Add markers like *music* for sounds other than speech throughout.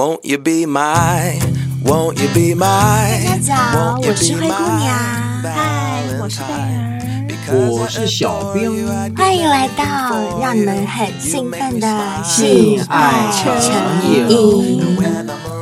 Won't you be my, won't you be my, 大家早，我是灰姑娘。嗨，我是贝儿。我是小冰。*laughs* 欢迎来到让你们很兴奋的性爱成瘾。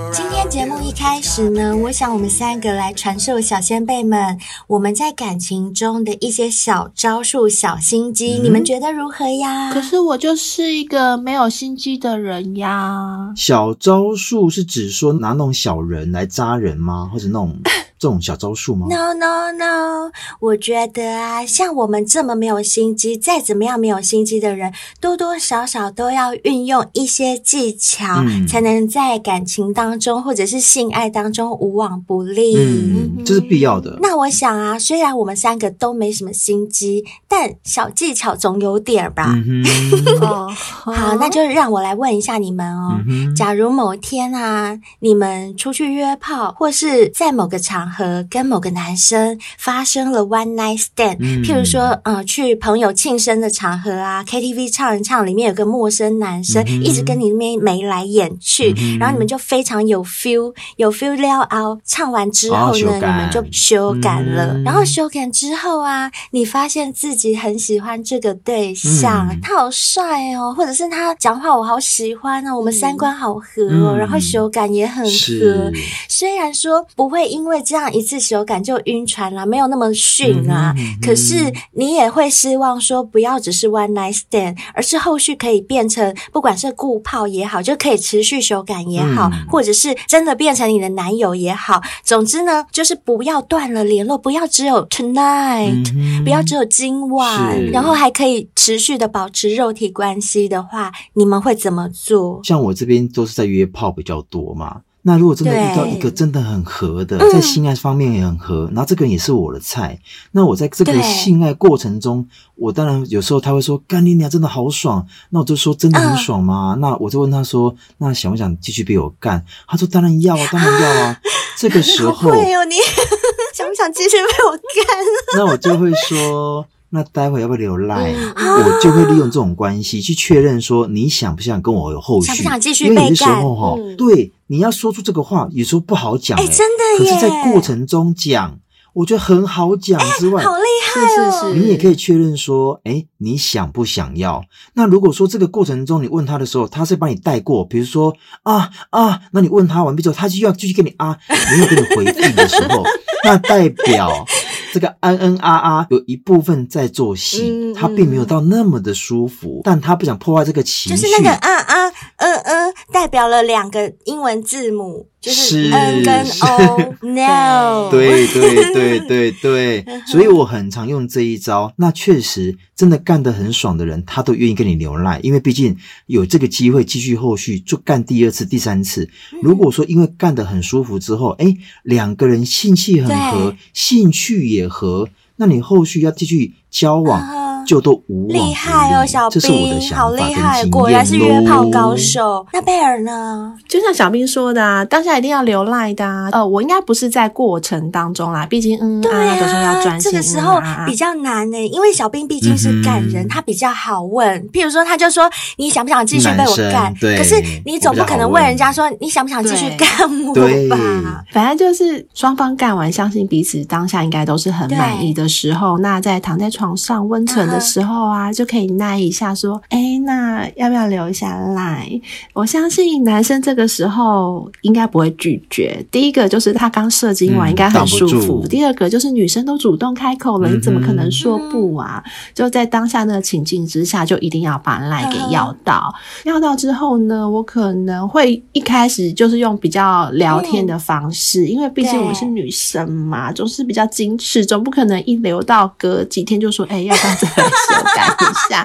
节目一开始呢，我想我们三个来传授小先辈们我们在感情中的一些小招数、小心机，嗯、你们觉得如何呀？可是我就是一个没有心机的人呀。小招数是指说拿那种小人来扎人吗？或者那种？这种小招数吗？No No No，我觉得啊，像我们这么没有心机，再怎么样没有心机的人，多多少少都要运用一些技巧，嗯、才能在感情当中或者是性爱当中无往不利。嗯，这是必要的。那我想啊，虽然我们三个都没什么心机，但小技巧总有点吧。嗯、*laughs* 哦，好，那就让我来问一下你们哦。嗯、假如某天啊，你们出去约炮，或是在某个场和跟某个男生发生了 one night stand，嗯、譬如说，呃，去朋友庆生的场合啊，KTV 唱一唱，里面有个陌生男生、嗯、一直跟你那边眉来眼去，嗯、然后你们就非常有 feel，有 feel 了哦。唱完之后呢，哦、你们就修感了，嗯、然后修感之后啊，你发现自己很喜欢这个对象，嗯、他好帅哦，或者是他讲话我好喜欢哦，我们三观好合哦，嗯、然后修感也很合，虽然说不会因为这样。一次手感就晕船啦，没有那么逊啊。嗯嗯、可是你也会希望说，不要只是 one night stand，而是后续可以变成，不管是固泡也好，就可以持续手感也好，嗯、或者是真的变成你的男友也好。总之呢，就是不要断了联络，不要只有 tonight，、嗯、不要只有今晚，然后还可以持续的保持肉体关系的话，你们会怎么做？像我这边都是在约炮比较多嘛。那如果真的遇到一个真的很合的，在性爱方面也很合，嗯、然后这个人也是我的菜，那我在这个性爱过程中，我当然有时候他会说干你娘真的好爽，那我就说真的很爽吗？嗯、那我就问他说，那想不想继续被我干？他说当然要啊，*laughs* 当然要啊。这个时候，会有你 *laughs* 想不想继续被我干？*laughs* 那我就会说。那待会要不要留赖？我就会利用这种关系去确认说，你想不想跟我有后续？想不想继续？因为有的时候哈，嗯、对，你要说出这个话，有时候不好讲、欸。哎、欸，真的耶！可是，在过程中讲，我觉得很好讲之外，欸、好厉害哦！是是是，你也可以确认说，哎、欸，你想不想要？那如果说这个过程中你问他的时候，他是帮你带过，比如说啊啊，那你问他完毕之后，他就要继续跟你啊，没有给你回应的时候，*laughs* 那代表。这个嗯嗯啊啊有一部分在做戏，他并没有到那么的舒服，但他不想破坏这个情绪。就是那个啊啊嗯嗯，代表了两个英文字母。就是嗯跟 O，No，对对对对 *laughs* 对，所以我很常用这一招。那确实真的干得很爽的人，他都愿意跟你留赖，因为毕竟有这个机会继续后续就干第二次、第三次。如果说因为干得很舒服之后，哎，两个人性气很合，兴趣也合，那你后续要继续交往。就都无厉害哦，小兵好厉害，果然是约炮高手。那贝尔呢？就像小兵说的啊，当下一定要留赖的啊。呃，我应该不是在过程当中啦，毕竟嗯，对啊，有时候要专心。这个时候比较难呢，因为小兵毕竟是干人，他比较好问。譬如说，他就说你想不想继续被我干？对。可是你总不可能问人家说你想不想继续干我吧？反正就是双方干完，相信彼此当下应该都是很满意的时候。那在躺在床上温存的。时候啊，就可以耐一下，说，哎，那要不要留下来？我相信男生这个时候应该不会拒绝。第一个就是他刚射精完，应该很舒服；嗯、第二个就是女生都主动开口了，你怎么可能说不啊？就在当下那个情境之下，就一定要把赖给要到。嗯、要到之后呢，我可能会一开始就是用比较聊天的方式，嗯、因为毕竟我们是女生嘛，总是比较矜持，总不可能一留到隔几天就说，哎，要不要再来？修改一下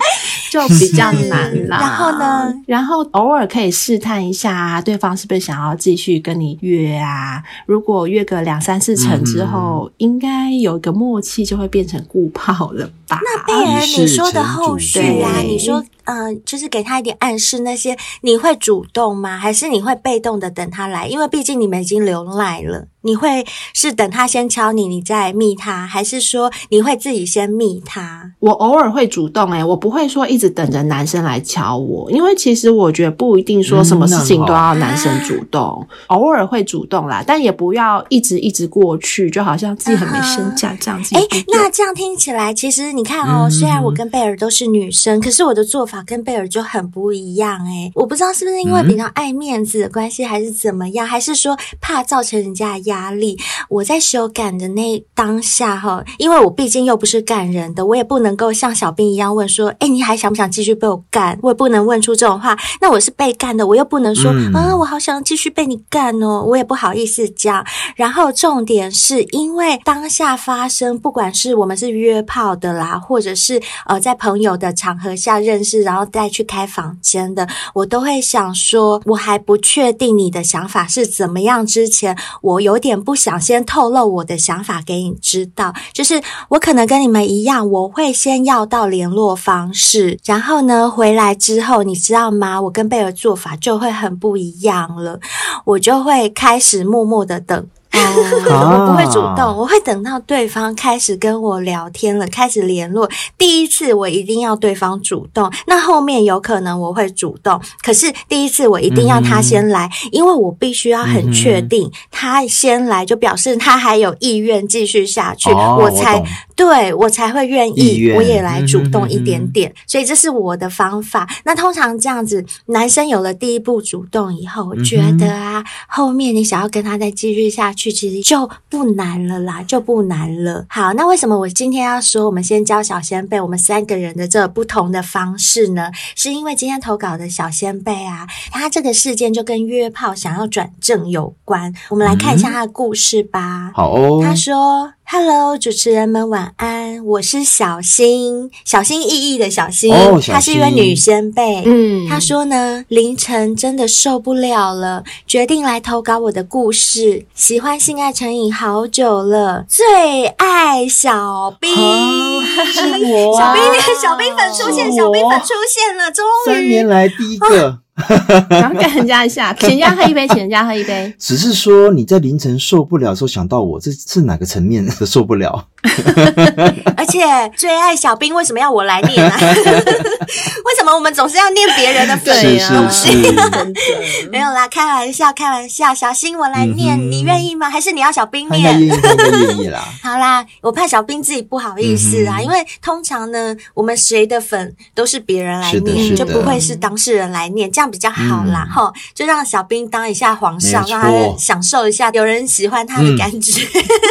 就比较难啦。然后呢？然后偶尔可以试探一下，对方是不是想要继续跟你约啊？如果约个两三四成之后，嗯、应该有一个默契，就会变成固炮了吧？那贝尔，你说的后续啊？你说嗯、呃，就是给他一点暗示，那些你会主动吗？还是你会被动的等他来？因为毕竟你们已经留赖了。你会是等他先敲你，你再密他，还是说你会自己先密他？我偶尔会主动、欸，诶我不会说一直等着男生来敲我，因为其实我觉得不一定说什么事情都要男生主动，嗯、偶尔会主动啦，但也不要一直一直过去，就好像自己很没身价这样子。诶、嗯欸、那这样听起来，其实你看哦，嗯、虽然我跟贝尔都是女生，可是我的做法跟贝尔就很不一样诶、欸、我不知道是不是因为比较爱面子的关系，还是怎么样，还是说怕造成人家的压力，我在修改的那当下哈，因为我毕竟又不是干人的，我也不能够像小兵一样问说，哎，你还想不想继续被我干？我也不能问出这种话。那我是被干的，我又不能说，嗯、啊，我好想继续被你干哦，我也不好意思讲。然后重点是因为当下发生，不管是我们是约炮的啦，或者是呃在朋友的场合下认识，然后再去开房间的，我都会想说，我还不确定你的想法是怎么样之前，我有点不。想先透露我的想法给你知道，就是我可能跟你们一样，我会先要到联络方式，然后呢，回来之后，你知道吗？我跟贝尔做法就会很不一样了，我就会开始默默的等。*laughs* 我不会主动，我会等到对方开始跟我聊天了，开始联络。第一次我一定要对方主动，那后面有可能我会主动，可是第一次我一定要他先来，嗯、因为我必须要很确定他先来，就表示他还有意愿继续下去，哦、我才我对我才会愿意，我也来主动一点点。嗯、所以这是我的方法。那通常这样子，男生有了第一步主动以后，我觉得啊，嗯、后面你想要跟他再继续下去。其实就不难了啦，就不难了。好，那为什么我今天要说我们先教小仙贝我们三个人的这不同的方式呢？是因为今天投稿的小仙贝啊，他这个事件就跟约炮想要转正有关。我们来看一下他的故事吧。好哦，他说。Hello，主持人们晚安，我是小新，小心翼翼的小新，哦、小她是一位女仙贝。嗯，她说呢，凌晨真的受不了了，决定来投稿我的故事。喜欢性爱成瘾好久了，最爱小兵，是我、啊，小兵，小兵粉出现，小兵粉出现了，终于三年来第一个。啊 *laughs* 然后干人家一下，*laughs* 请人家喝一杯，请人家喝一杯。只是说你在凌晨受不了的时候想到我，这是哪个层面的受不了？*laughs* 而且最爱小兵为什么要我来念啊？*laughs* 为什么我们总是要念别人的粉啊？是是 *laughs* 是没有啦，开玩笑，开玩笑。小新我来念，嗯、你愿意吗？还是你要小兵念？愿意，愿意啦。好啦，我怕小兵自己不好意思啊，嗯、因为通常呢，我们谁的粉都是别人来念，就不会是当事人来念，这样比较好啦。哈、嗯，就让小兵当一下皇上，让他享受一下有人喜欢他的感觉。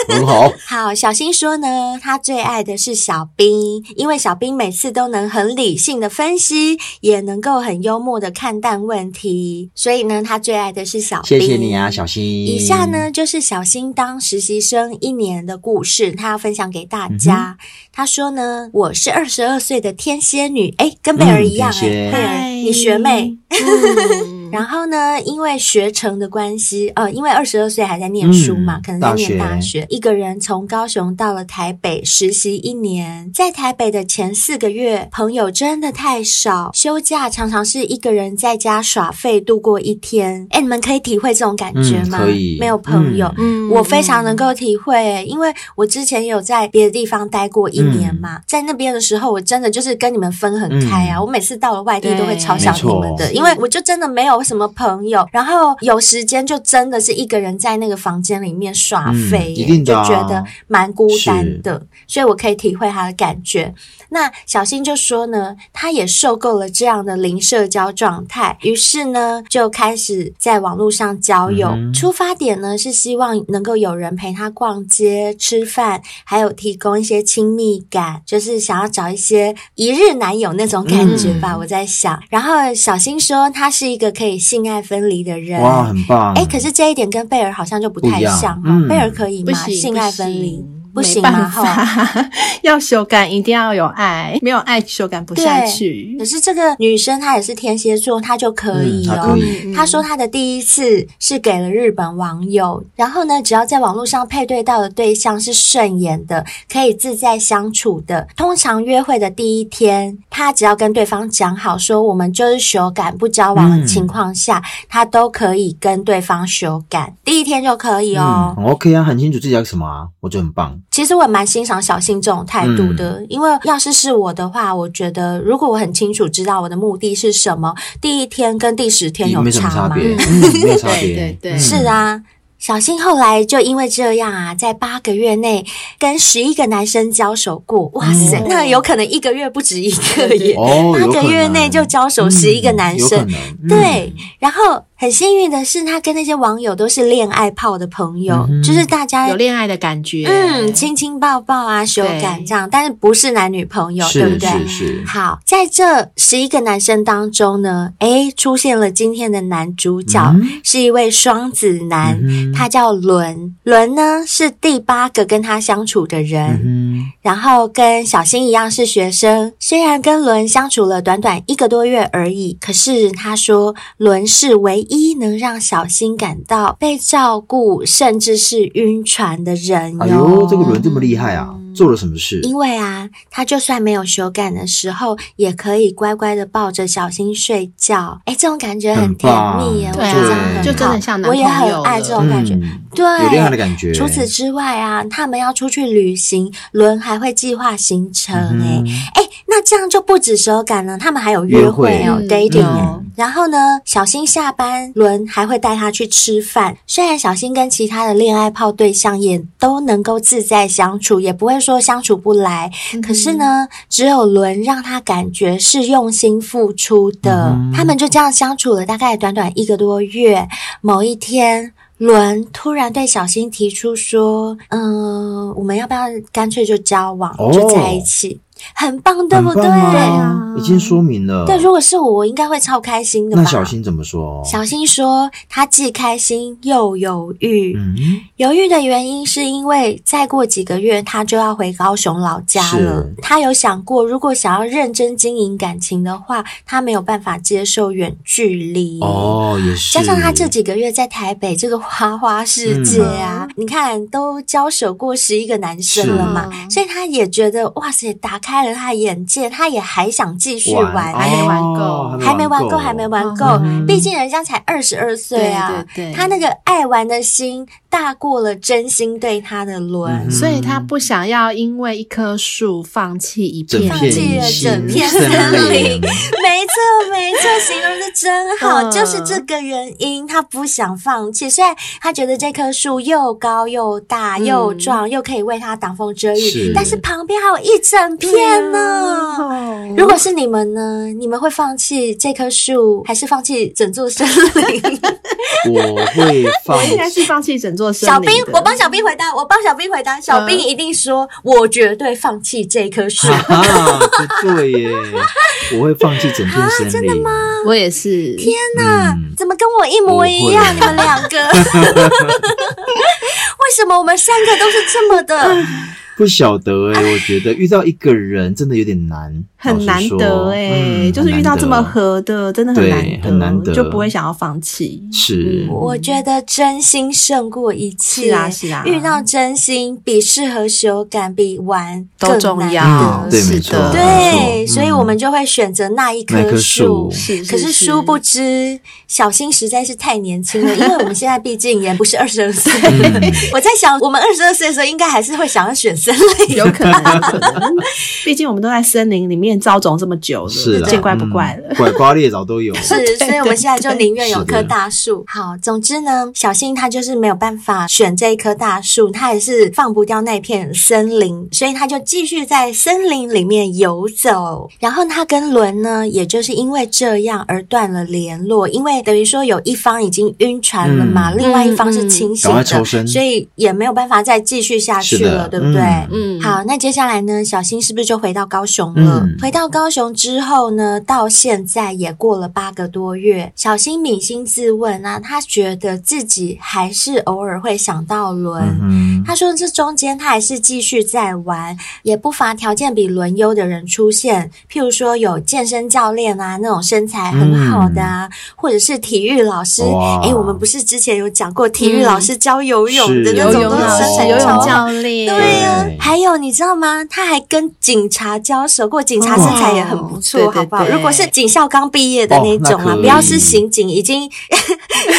嗯、很好。好，小新说呢，他最爱的是小兵，因为小兵每次都能很理性的分析，也能够很幽默的看淡问题，所以呢，他最爱的是小兵。谢谢你啊，小新。以下呢，就是小新当实习生一年的故事，他要分享给大家。嗯、他说呢，我是二十二岁的天蝎女，哎，跟贝儿一样，哎，贝儿，你学妹。*laughs* 嗯然后呢，因为学成的关系，呃，因为二十二岁还在念书嘛，嗯、可能在念大学。一个人从高雄到了台北实习一年，在台北的前四个月，朋友真的太少，休假常常是一个人在家耍废度过一天。哎，你们可以体会这种感觉吗？嗯、可以。没有朋友，嗯，我非常能够体会，因为我之前有在别的地方待过一年嘛，嗯、在那边的时候，我真的就是跟你们分很开啊。嗯、我每次到了外地都会超想你们的，因为我就真的没有。什么朋友？然后有时间就真的是一个人在那个房间里面耍废，嗯、就觉得蛮孤单的，所以我可以体会他的感觉。那小新就说呢，他也受够了这样的零社交状态，于是呢就开始在网络上交友。嗯、出发点呢是希望能够有人陪他逛街、吃饭，还有提供一些亲密感，就是想要找一些一日男友那种感觉吧。嗯、我在想，然后小新说他是一个可以性爱分离的人，哇，很棒。诶，可是这一点跟贝尔好像就不太像哈。贝尔可以吗？性爱分离。不行吗？哈，*laughs* 要修改一定要有爱，没有爱修改不下去。可是这个女生她也是天蝎座，她就可以哦。她、嗯、她说她的第一次是给了日本网友，然后呢，只要在网络上配对到的对象是顺眼的，可以自在相处的，通常约会的第一天，她只要跟对方讲好说我们就是修改不交往的情况下，她、嗯、都可以跟对方修改，第一天就可以哦。嗯、OK 啊，很清楚自己要什么啊，我觉得很棒。其实我蛮欣赏小新这种态度的，嗯、因为要是是我的话，我觉得如果我很清楚知道我的目的是什么，第一天跟第十天有差吗？没有差别，对 *laughs* 对对，是啊。小新后来就因为这样啊，在八个月内跟十一个男生交手过。哇塞，嗯、那有可能一个月不止一个耶，哦、八个月内就交手十一个男生，嗯、对，然后。很幸运的是，他跟那些网友都是恋爱泡的朋友，嗯、就是大家有恋爱的感觉，嗯，亲亲抱抱啊，手感这样，但是不是男女朋友，对不对？是是。好，在这十一个男生当中呢，哎，出现了今天的男主角，嗯、是一位双子男，嗯、他叫伦。伦呢是第八个跟他相处的人，嗯、然后跟小新一样是学生，虽然跟伦相处了短短一个多月而已，可是他说伦是唯一。一能让小新感到被照顾，甚至是晕船的人哟。哎呦，这个轮这么厉害啊！做了什么事？因为啊，他就算没有手感的时候，也可以乖乖的抱着小新睡觉。哎，这种感觉很甜蜜耶！对，就真的像男朋友。我也很爱这种感觉，对，有恋爱的感觉。除此之外啊，他们要出去旅行，伦还会计划行程。哎，哎，那这样就不止手感了，他们还有约会哦，dating 哦。然后呢，小新下班，伦还会带他去吃饭。虽然小新跟其他的恋爱炮对象也都能够自在相处，也不会。说相处不来，可是呢，只有伦让他感觉是用心付出的。嗯、他们就这样相处了大概短短一个多月。某一天，伦突然对小新提出说：“嗯、呃，我们要不要干脆就交往，哦、就在一起？”很棒，对不对？啊、已经说明了。对，如果是我，我应该会超开心的吧。那小新怎么说？小新说他既开心又犹豫。嗯，犹豫的原因是因为再过几个月他就要回高雄老家了。他有想过，如果想要认真经营感情的话，他没有办法接受远距离。哦，也是。加上他这几个月在台北这个花花世界啊，嗯、你看都交手过十一个男生了嘛，所以他也觉得哇塞，打开。开了他眼界，他也还想继续玩，玩。还没玩够，还没玩够，还没玩够。嗯、毕竟人家才二十二岁啊，对对对，他那个爱玩的心大过了真心对他的轮，嗯、所以他不想要因为一棵树放弃一片，放弃了整片森林。没错，没错，形容的真好，嗯、就是这个原因，他不想放弃。虽然他觉得这棵树又高又大又壮，嗯、又可以为他挡风遮雨，是。但是旁边还有一整片。天呐！如果是你们呢？你们会放弃这棵树，还是放弃整座森林？*laughs* 我会放，我应该是放弃整座森林。小兵，我帮小兵回答，我帮小兵回答。小兵一定说，我绝对放弃这棵树。不对耶，我会放弃整座森林。真的吗？我也是。天哪，怎么跟我一模一样？你们两个，*laughs* 为什么我们三个都是这么的？不晓得哎、欸、我觉得遇到一个人真的有点难，很难得哎、欸嗯、就是遇到这么合的，真的很难得，很难得，就不会想要放弃。是，我觉得真心胜过一切。是啊，是啊，遇到真心比适合修感比玩更都重要。对，没错，对，所以我们就会选择那一棵树。是，可是殊不知，小新实在是太年轻了，因为我们现在毕竟也不是二十二岁。*laughs* 我在想，我们二十二岁的时候，应该还是会想要选。有可能，*laughs* 毕竟我们都在森林里面遭种这么久了，是见怪不怪了。拐瓜裂枣都有，*laughs* 是，所以我们现在就宁愿有棵大树。好，总之呢，小新他就是没有办法选这一棵大树，他也是放不掉那片森林，所以他就继续在森林里面游走。然后他跟伦呢，也就是因为这样而断了联络，因为等于说有一方已经晕船了嘛，另外一方是清醒的，所以也没有办法再继续下去了，对不对？嗯，好，那接下来呢，小新是不是就回到高雄了？嗯、回到高雄之后呢，到现在也过了八个多月，小新扪心自问啊，他觉得自己还是偶尔会想到伦。嗯、他说这中间他还是继续在玩，也不乏条件比伦优的人出现，譬如说有健身教练啊，那种身材很好的啊，嗯、或者是体育老师。哎，我们不是之前有讲过体育老师教游泳的那种身材游泳，教练，对呀。还有你知道吗？他还跟警察交手过，警察身材也很不错，好不好？如果是警校刚毕业的那种啊，不要是刑警，已经 *laughs*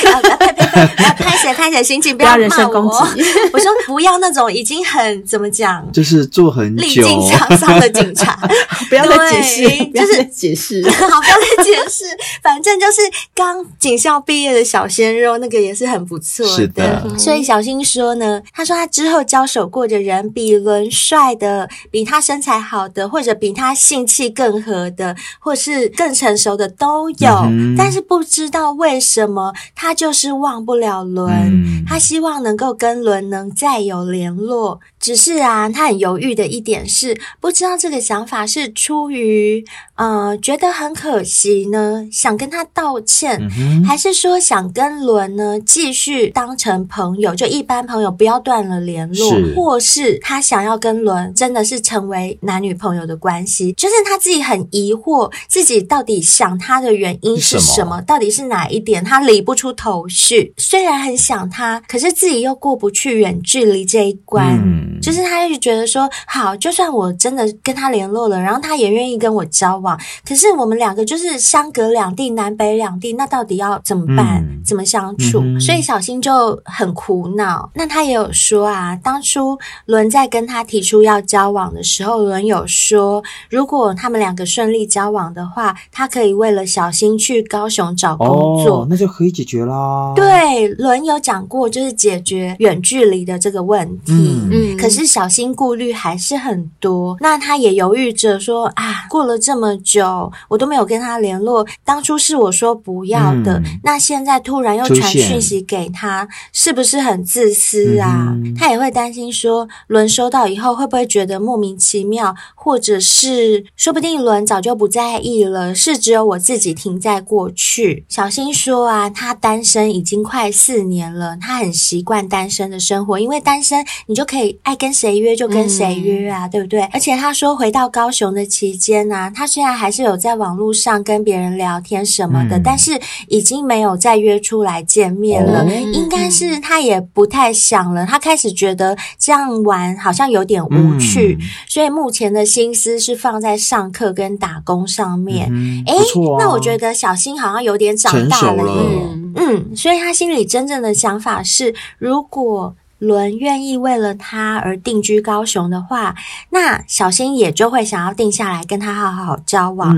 拍拍拍拍写拍写刑警，不要人身攻击。我。说不要那种已经很怎么讲，就是做很久。历尽沧桑的警察，*laughs* 不要再解释，就是解释，*laughs* 好，不要再解释，反正就是刚警校毕业的小鲜肉，那个也是很不错的。是的，所以小新说呢，他说他之后交手过的人比伦帅的，比他身材好的，或者比他性气更合的，或是更成熟的都有，嗯、但是不知道为什么他就是忘不了伦。嗯、他希望能够跟伦能再有联络，只是啊，他很犹豫的一点是，不知道这个想法是出于呃觉得很可惜呢，想跟他道歉，嗯、还是说想跟伦呢继续当成朋友，就一般朋友不要断了联络，是或是他想要跟伦真的是成为男女朋友的关系，就是他自己很疑惑，自己到底想他的原因是什么？什么到底是哪一点？他理不出头绪。虽然很想他，可是自己又过不去远距离这一关。嗯、就是他就觉得说，好，就算我真的跟他联络了，然后他也愿意跟我交往，可是我们两个就是相隔两地，南北两地，那到底要怎么办？嗯、怎么相处？嗯、所以小新就很苦恼。那他也有说啊，当初伦在跟他提出要交往的时候，伦有说，如果他们两个顺利交往的话，他可以为了小新去高雄找工作，哦、那就可以解决啦。对，伦有讲过，就是解决远距离的这个问题。嗯，嗯，可是小新顾虑还是很多，那他也犹豫着说啊，过了这么久，我都没有跟他联络，当初是我说不要的，嗯、那现在突然又传讯息给他，是不是很自私啊？嗯、他也会担心说，伦收到以后会不会觉得莫名其妙，或者是说不定伦早就不在意了，是只有我自己停在过去。小新说啊，他单身已经快四年了，他很习惯单身的生活，因为单身你就可以爱跟谁约就跟谁约啊，嗯、对不对？而且他说回到高雄的期间呢、啊，他虽然还是有在网络上跟别人聊天什么的，嗯、但是已经没有再约出来见面了。哦、应该是他也不太想了，他开始觉得这样玩好像有点无趣，嗯、所以目前的心思是放在上课跟打工上面。嗯、诶，啊、那我觉得小新好像有点长大了耶。嗯，嗯，所以他心里真正的想法是，如果伦愿意为了他而定居高雄的话，那小新也就会想要定下来跟他好好交往。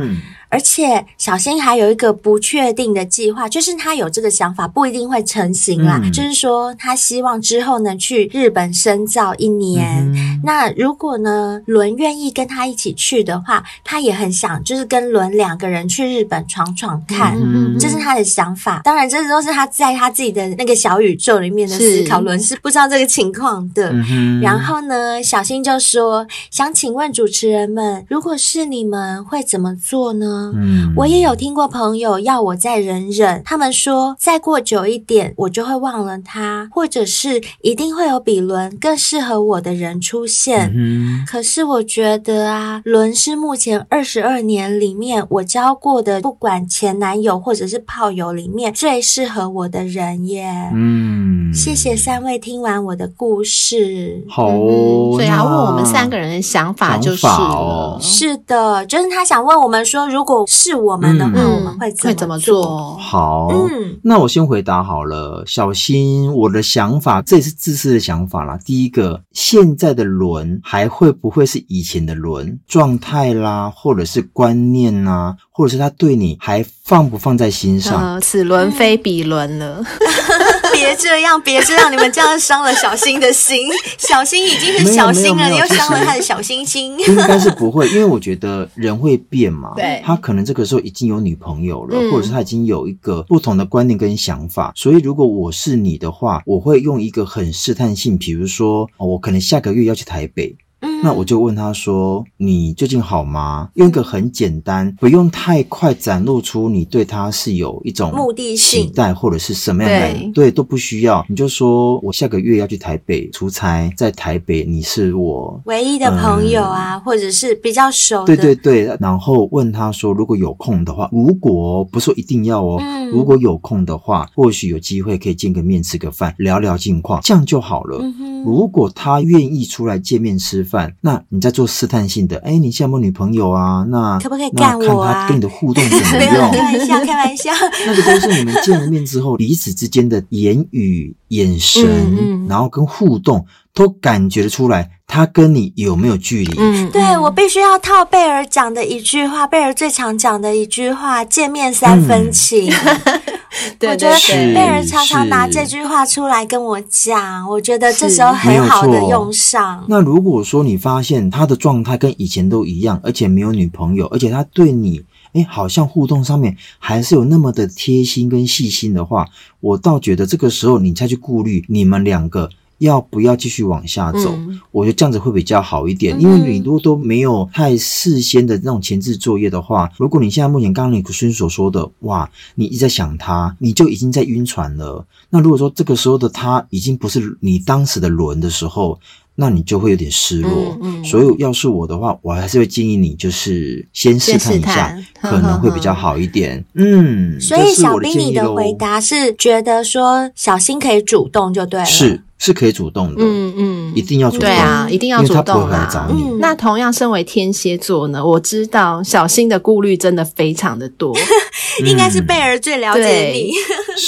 而且小新还有一个不确定的计划，就是他有这个想法不一定会成型啦。嗯、就是说，他希望之后能去日本深造一年。嗯、那如果呢伦愿意跟他一起去的话，他也很想就是跟伦两个人去日本闯闯看，嗯、这是他的想法。当然，这都是他在他自己的那个小宇宙里面的思考。伦是，不知道这个情况的。嗯、然后呢，小新就说：“想请问主持人们，如果是你们会怎么做呢？”嗯，我也有听过朋友要我再忍忍，他们说再过久一点，我就会忘了他，或者是一定会有比伦更适合我的人出现。嗯，可是我觉得啊，伦是目前二十二年里面我交过的，不管前男友或者是炮友里面最适合我的人耶。嗯，谢谢三位听完我的故事。好哦，所以他问我们三个人的想法就是，哦、是的，就是他想问我们说，如果如果是我们的话，嗯、我们会会怎么做？好，嗯，那我先回答好了。小新，我的想法，这也是自私的想法啦。第一个，现在的轮还会不会是以前的轮状态啦，或者是观念啦，或者是他对你还放不放在心上？呃、此轮非彼轮了。*laughs* 别这样，别这样，你们这样伤了小新的心。*laughs* 小新已经是小新了，你又伤了他的小心心。应该是不会，因为我觉得人会变嘛。对，他可能这个时候已经有女朋友了，嗯、或者是他已经有一个不同的观念跟想法。所以，如果我是你的话，我会用一个很试探性，比如说，我可能下个月要去台北。嗯，那我就问他说：“你最近好吗？”用一个很简单，不用太快展露出你对他是有一种目的性期待或者是什么样的，对，对，都不需要。你就说我下个月要去台北出差，在台北你是我唯一的朋友啊，嗯、或者是比较熟的。对对对，然后问他说：“如果有空的话，如果不是说一定要哦，嗯、如果有空的话，或许有机会可以见个面，吃个饭，聊聊近况，这样就好了。嗯”如果他愿意出来见面吃饭，那你在做试探性的，哎，你现在有没有女朋友啊？那可不可以干我啊？看他跟你的互动怎么 *laughs* 样？开玩笑，*laughs* 开玩笑。那个都是你们见了面之后，彼此之间的言语、眼神，嗯嗯、然后跟互动，都感觉得出来，他跟你有没有距离？嗯，对，我必须要套贝尔讲的一句话，贝尔最常讲的一句话：见面三分情。嗯 *laughs* 我觉得贝尔常常拿这句话出来跟我讲，我觉得这时候很好的用上。那如果说你发现他的状态跟以前都一样，而且没有女朋友，而且他对你，诶，好像互动上面还是有那么的贴心跟细心的话，我倒觉得这个时候你再去顾虑你们两个。要不要继续往下走？嗯、我觉得这样子会比较好一点，嗯、因为你如果都没有太事先的那种前置作业的话，如果你现在目前刚刚你孙所说的，哇，你一直在想他，你就已经在晕船了。那如果说这个时候的他已经不是你当时的轮的时候，那你就会有点失落。嗯嗯、所以要是我的话，我还是会建议你就是先试探一下，可能会比较好一点。呵呵呵嗯，所以小兵，你的回答是觉得说小新可以主动就对了。是。是可以主动的，嗯嗯，一定要主动，对啊，一定要主动来找你。那同样身为天蝎座呢，我知道小新的顾虑真的非常的多，应该是贝儿最了解你。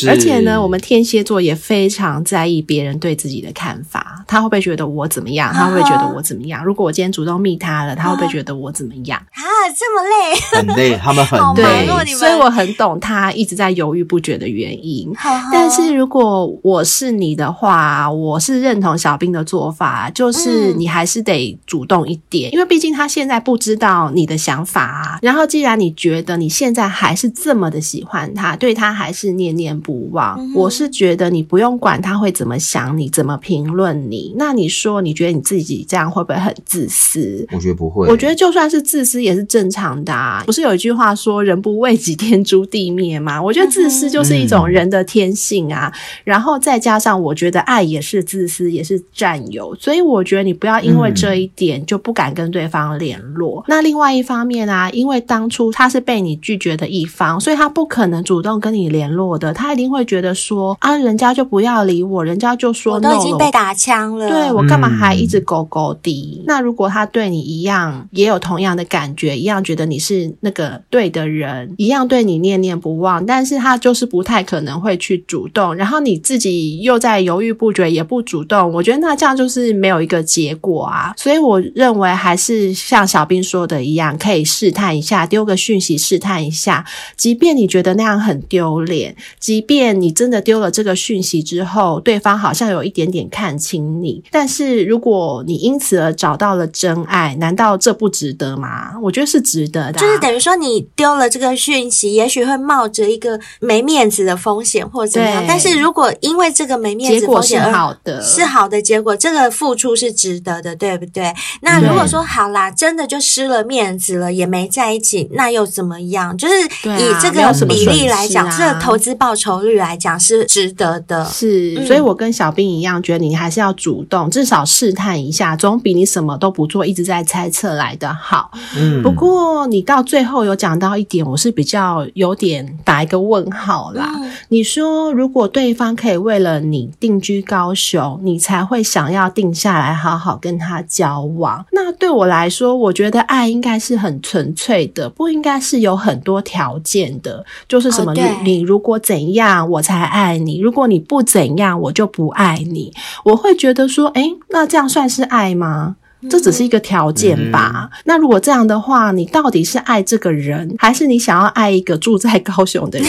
而且呢，我们天蝎座也非常在意别人对自己的看法，他会不会觉得我怎么样？他会不会觉得我怎么样？如果我今天主动密他了，他会不会觉得我怎么样？啊，这么累，很累，*laughs* 他们很累，所以我很懂他一直在犹豫不决的原因。但是如果我是你的话，我是认同小兵的做法，就是你还是得主动一点，嗯、因为毕竟他现在不知道你的想法啊。然后，既然你觉得你现在还是这么的喜欢他，对他还是念念不忘，嗯、我是觉得你不用管他会怎么想你，怎么评论你。那你说，你觉得你自己这样会不会很自私？我觉得不会。我觉得就算是自私也是正常的啊。不是有一句话说“人不为己，天诛地灭”吗？我觉得自私就是一种人的天性啊。嗯、然后再加上，我觉得爱也是自。自私也是占有，所以我觉得你不要因为这一点就不敢跟对方联络。嗯、那另外一方面啊，因为当初他是被你拒绝的一方，所以他不可能主动跟你联络的。他一定会觉得说啊，人家就不要理我，人家就说 no 我都已经被打枪了，对，我干嘛还一直勾勾的？嗯、那如果他对你一样，也有同样的感觉，一样觉得你是那个对的人，一样对你念念不忘，但是他就是不太可能会去主动，然后你自己又在犹豫不决，也不主。主动，我觉得那这样就是没有一个结果啊，所以我认为还是像小兵说的一样，可以试探一下，丢个讯息试探一下。即便你觉得那样很丢脸，即便你真的丢了这个讯息之后，对方好像有一点点看清你，但是如果你因此而找到了真爱，难道这不值得吗？我觉得是值得的啊。就是等于说，你丢了这个讯息，也许会冒着一个没面子的风险或怎么样，但是如果因为这个没面子风险，结果是好的。是好的结果，这个付出是值得的，对不对？那如果说好啦，真的就失了面子了，也没在一起，那又怎么样？就是以这个比例来讲，啊、这个投资报酬率来讲是值得的。是，嗯、所以我跟小兵一样，觉得你还是要主动，至少试探一下，总比你什么都不做，一直在猜测来的好。嗯，不过你到最后有讲到一点，我是比较有点打一个问号啦。嗯、你说，如果对方可以为了你定居高雄，你才会想要定下来，好好跟他交往。那对我来说，我觉得爱应该是很纯粹的，不应该是有很多条件的。就是什么，你、哦、你如果怎样，我才爱你；如果你不怎样，我就不爱你。我会觉得说，诶，那这样算是爱吗？这只是一个条件吧。嗯、那如果这样的话，你到底是爱这个人，还是你想要爱一个住在高雄的人？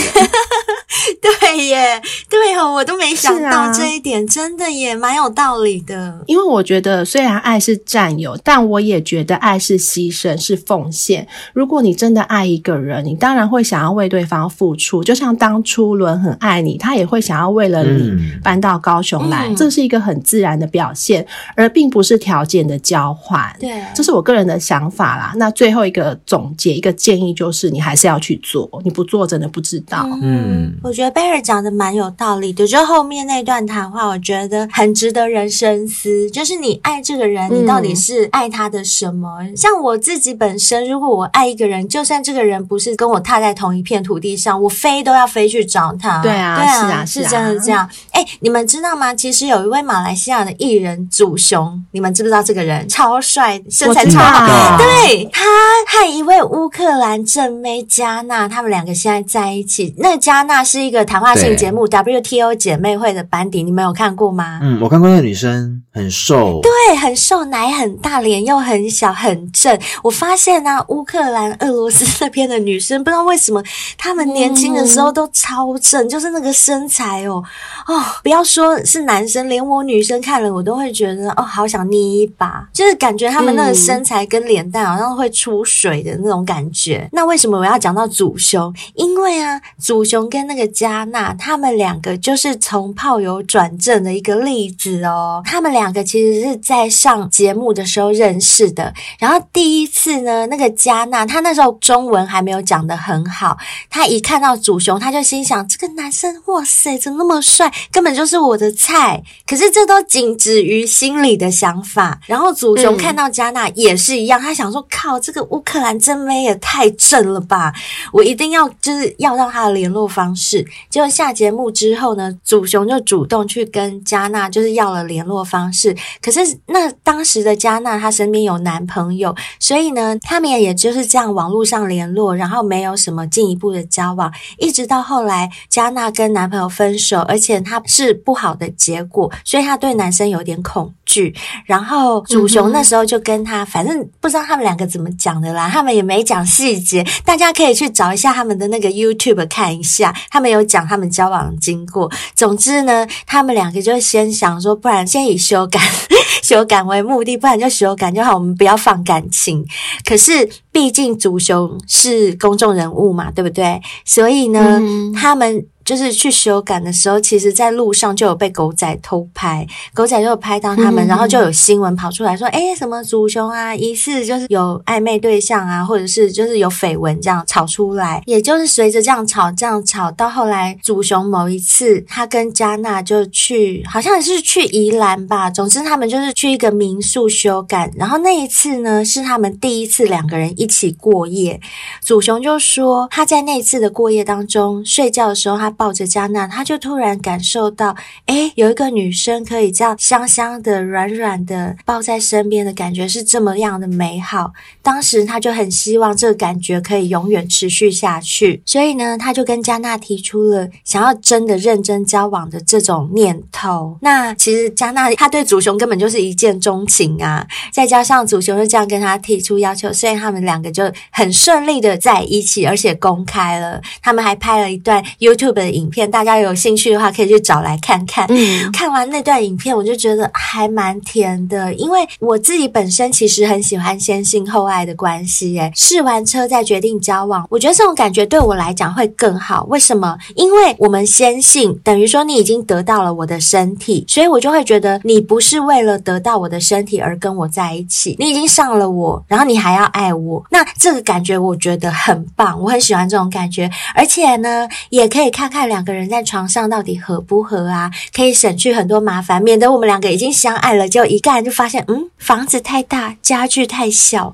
*laughs* 对。耶，对哦，我都没想到这一点，啊、真的也蛮有道理的。因为我觉得，虽然爱是占有，但我也觉得爱是牺牲，是奉献。如果你真的爱一个人，你当然会想要为对方付出。就像当初伦很爱你，他也会想要为了你搬到高雄来，嗯、这是一个很自然的表现，而并不是条件的交换。对，这是我个人的想法啦。那最后一个总结，一个建议就是，你还是要去做，你不做真的不知道。嗯，我觉得贝尔讲的蛮有道理的，就后面那段谈话，我觉得很值得人深思。就是你爱这个人，你到底是爱他的什么？嗯、像我自己本身，如果我爱一个人，就算这个人不是跟我踏在同一片土地上，我飞都要飞去找他。对啊，对啊，是啊，是真的这样。哎、欸，你们知道吗？其实有一位马来西亚的艺人祖雄，你们知不知道这个人？超帅，身材超好。对，他和一位乌克兰正妹加纳，他们两个现在在一起。那加纳是一个谈话性节目 WTO 姐妹会的班底，你们有看过吗？嗯，我看过那个女生，很瘦，对，很瘦，奶很大，脸又很小，很正。我发现呢、啊，乌克兰、俄罗斯那边的女生，不知道为什么，她们年轻的时候都超正，嗯、就是那个身材哦，哦，不要说是男生，连我女生看了，我都会觉得哦，好想捏一把，就是感觉他们那个身材跟脸蛋好像会出水的那种感觉。嗯、那为什么我要讲到祖雄？因为啊，祖雄跟那个加纳，他们两个就是从炮友转正的一个例子哦。他们两个其实是在上节目的时候认识的。然后第一次呢，那个加纳他那时候中文还没有讲得很好，他一看到祖雄，他就心想：这个男生，哇塞，怎么那么帅？根本就是我的菜。可是这都仅止于心里的想法。然后祖雄看到加纳也是一样，他想说：靠，这个乌克兰真妹也太正了吧！我一定要就是要到他的联络方式。是结果下节目之后呢，祖雄就主动去跟加纳就是要了联络方式。可是那当时的加纳她身边有男朋友，所以呢，他们也就是这样网络上联络，然后没有什么进一步的交往，一直到后来加纳跟男朋友分手，而且他是不好的结果，所以他对男生有点恐惧。然后主雄那时候就跟他，反正不知道他们两个怎么讲的啦，他们也没讲细节，大家可以去找一下他们的那个 YouTube 看一下，他们有讲他们交往的经过。总之呢，他们两个就先想说，不然先以修改 *laughs* 修改为目的，不然就修改就好，我们不要放感情。可是毕竟祖雄是公众人物嘛，对不对？所以呢，嗯、他们。就是去修改的时候，其实在路上就有被狗仔偷拍，狗仔就有拍到他们，嗯、然后就有新闻跑出来说，诶，什么祖雄啊，疑似就是有暧昧对象啊，或者是就是有绯闻这样炒出来。也就是随着这样吵，这样吵到后来，祖雄某一次他跟加纳就去，好像是去宜兰吧，总之他们就是去一个民宿修改，然后那一次呢是他们第一次两个人一起过夜。祖雄就说他在那次的过夜当中睡觉的时候他。抱着加纳，他就突然感受到，诶，有一个女生可以这样香香的、软软的抱在身边的感觉是这么样的美好。当时他就很希望这个感觉可以永远持续下去，所以呢，他就跟加纳提出了想要真的认真交往的这种念头。那其实加纳他对祖雄根本就是一见钟情啊，再加上祖雄就这样跟他提出要求，所以他们两个就很顺利的在一起，而且公开了。他们还拍了一段 YouTube 的的影片，大家有兴趣的话可以去找来看看。嗯，看完那段影片，我就觉得还蛮甜的，因为我自己本身其实很喜欢先性后爱的关系。哎，试完车再决定交往，我觉得这种感觉对我来讲会更好。为什么？因为我们先性，等于说你已经得到了我的身体，所以我就会觉得你不是为了得到我的身体而跟我在一起，你已经上了我，然后你还要爱我，那这个感觉我觉得很棒，我很喜欢这种感觉，而且呢，也可以看看。看两个人在床上到底合不合啊？可以省去很多麻烦，免得我们两个已经相爱了，就一个人就发现，嗯，房子太大，家具太小，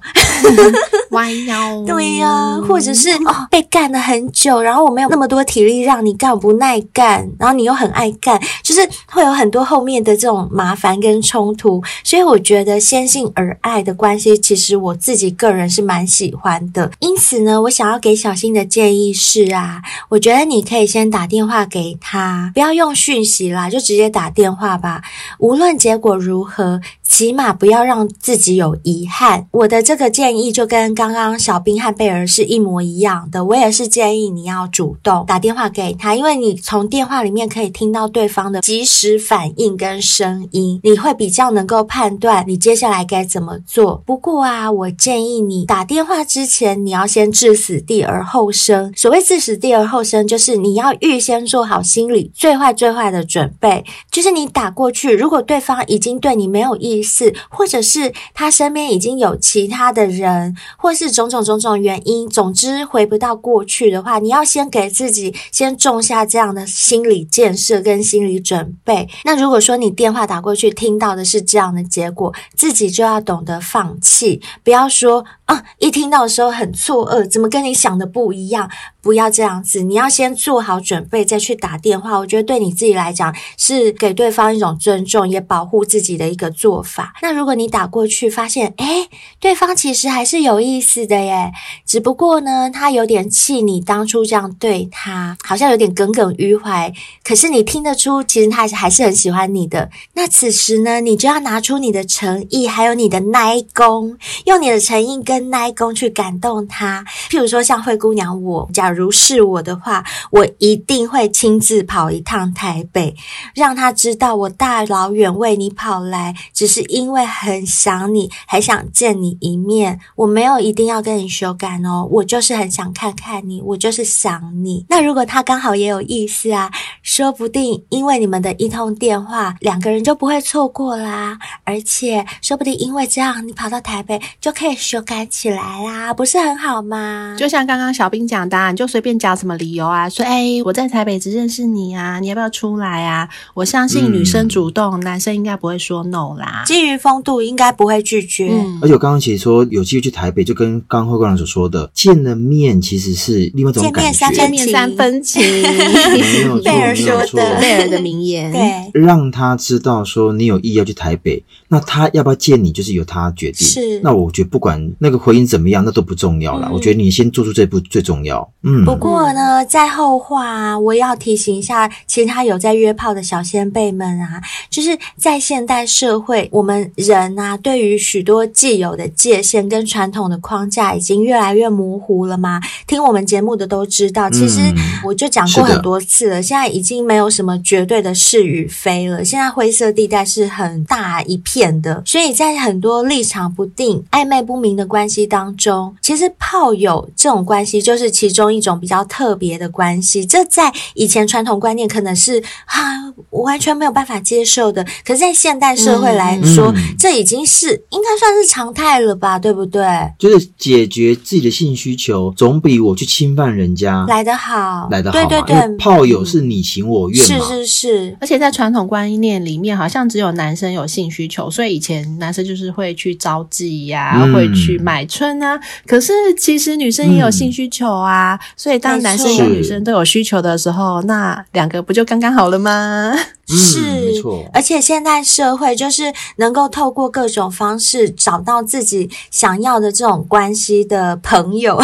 弯 *laughs* 腰。对呀、啊，或者是哦，被干了很久，然后我没有那么多体力让你干，我不耐干，然后你又很爱干，就是会有很多后面的这种麻烦跟冲突。所以我觉得先性而爱的关系，其实我自己个人是蛮喜欢的。因此呢，我想要给小新的建议是啊，我觉得你可以先。打电话给他，不要用讯息啦，就直接打电话吧。无论结果如何，起码不要让自己有遗憾。我的这个建议就跟刚刚小兵和贝儿是一模一样的。我也是建议你要主动打电话给他，因为你从电话里面可以听到对方的即时反应跟声音，你会比较能够判断你接下来该怎么做。不过啊，我建议你打电话之前，你要先置死地而后生。所谓置死地而后生，就是你要预先做好心理最坏最坏的准备，就是你打过去，如果对方已经对你没有意思，或者是他身边已经有其他的人，或是种种种种原因，总之回不到过去的话，你要先给自己先种下这样的心理建设跟心理准备。那如果说你电话打过去听到的是这样的结果，自己就要懂得放弃，不要说啊，一听到的时候很错愕，怎么跟你想的不一样？不要这样子，你要先做好准备再去打电话。我觉得对你自己来讲是给对方一种尊重，也保护自己的一个做法。那如果你打过去发现，诶，对方其实还是有意思的耶，只不过呢，他有点气你当初这样对他，好像有点耿耿于怀。可是你听得出，其实他还是很喜欢你的。那此时呢，你就要拿出你的诚意，还有你的耐功，用你的诚意跟耐功去感动他。譬如说，像灰姑娘我，假如。如是我的话，我一定会亲自跑一趟台北，让他知道我大老远为你跑来，只是因为很想你，还想见你一面。我没有一定要跟你修改哦，我就是很想看看你，我就是想你。那如果他刚好也有意思啊，说不定因为你们的一通电话，两个人就不会错过啦。而且说不定因为这样，你跑到台北就可以修改起来啦，不是很好吗？就像刚刚小兵讲的啊，你就。随便讲什么理由啊，说哎、欸，我在台北只认识你啊，你要不要出来啊？我相信女生主动，嗯、男生应该不会说 no 啦。基于风度，应该不会拒绝。嗯、而且我刚刚其实说有机会去台北，就跟刚刚灰姑娘所说的，见了面其实是另外一种感觉。见面三分情，没有错，贝儿说的，贝尔的名言。对，让他知道说你有意要去台北，那他要不要见你，就是由他决定。是，那我觉得不管那个回应怎么样，那都不重要了。嗯、我觉得你先做出这步最重要。嗯，不过呢，在后话，我也要提醒一下其他有在约炮的小先辈们啊，就是在现代社会，我们人啊，对于许多既有的界限跟传统的框架已经越来越模糊了吗。听我们节目的都知道，其实我就讲过很多次了，现在已经没有什么绝对的是与非了，现在灰色地带是很大一片的，所以在很多立场不定、暧昧不明的关系当中，其实炮友这种关系就是其中一。种比较特别的关系，这在以前传统观念可能是啊，我完全没有办法接受的。可是，在现代社会来说，嗯嗯、这已经是应该算是常态了吧？对不对？就是解决自己的性需求，总比我去侵犯人家来得好，来得好。对对对，炮友是你情我愿嘛？是是是。而且在传统观念里面，好像只有男生有性需求，所以以前男生就是会去招妓呀、啊，嗯、会去买春啊。可是其实女生也有性需求啊。嗯所以，当男生跟女生都有需求的时候，那两个不就刚刚好了吗？是，嗯、而且现在社会就是能够透过各种方式找到自己想要的这种关系的朋友。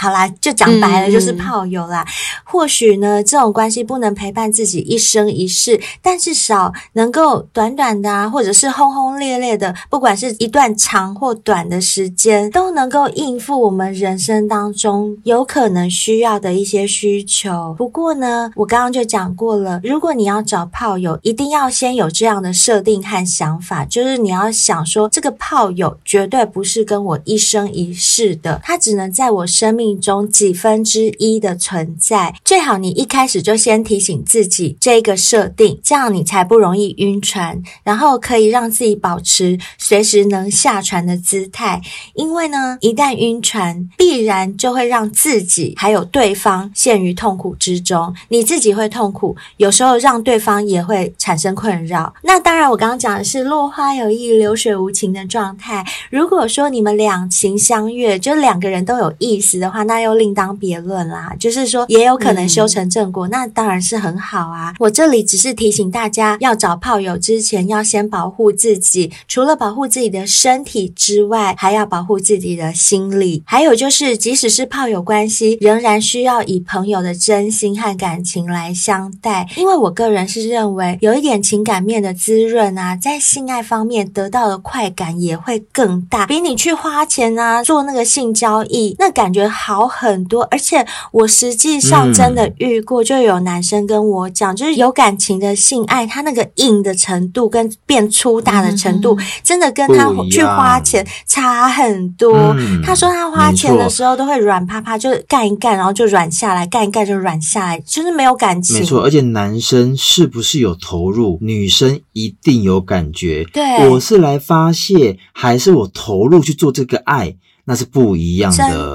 好啦，就讲白了，就是炮友啦。嗯、或许呢，这种关系不能陪伴自己一生一世，但至少能够短短的啊，或者是轰轰烈烈的，不管是一段长或短的时间，都能够应付我们人生当中有可能需要的一些需求。不过呢，我刚刚就讲过了，如果你要找炮，炮友一定要先有这样的设定和想法，就是你要想说，这个炮友绝对不是跟我一生一世的，他只能在我生命中几分之一的存在。最好你一开始就先提醒自己这个设定，这样你才不容易晕船，然后可以让自己保持随时能下船的姿态。因为呢，一旦晕船，必然就会让自己还有对方陷于痛苦之中，你自己会痛苦，有时候让对方也。会产生困扰。那当然，我刚刚讲的是落花有意，流水无情的状态。如果说你们两情相悦，就两个人都有意思的话，话，那又另当别论啦。就是说，也有可能修成正果，嗯、那当然是很好啊。我这里只是提醒大家，要找炮友之前，要先保护自己。除了保护自己的身体之外，还要保护自己的心理。还有就是，即使是炮友关系，仍然需要以朋友的真心和感情来相待。因为我个人是认为，有一点情感面的滋润啊，在性爱方面得到的快感也会更大，比你去花钱啊做那个性交易，那感觉好很多。而且我实际上真的遇过，就有男生跟我讲，就是有感情的性爱，他那个硬的程度跟变粗大的程度，真的跟他去花钱差很多。他说他花钱的时候都会软趴趴，就干一干，然后就软下来，干一干就软下来，就是没有感情。没错，而且男生是不是有投入，女生一定有感觉。对，我是来发泄，还是我投入去做这个爱？那是不一样的。真的，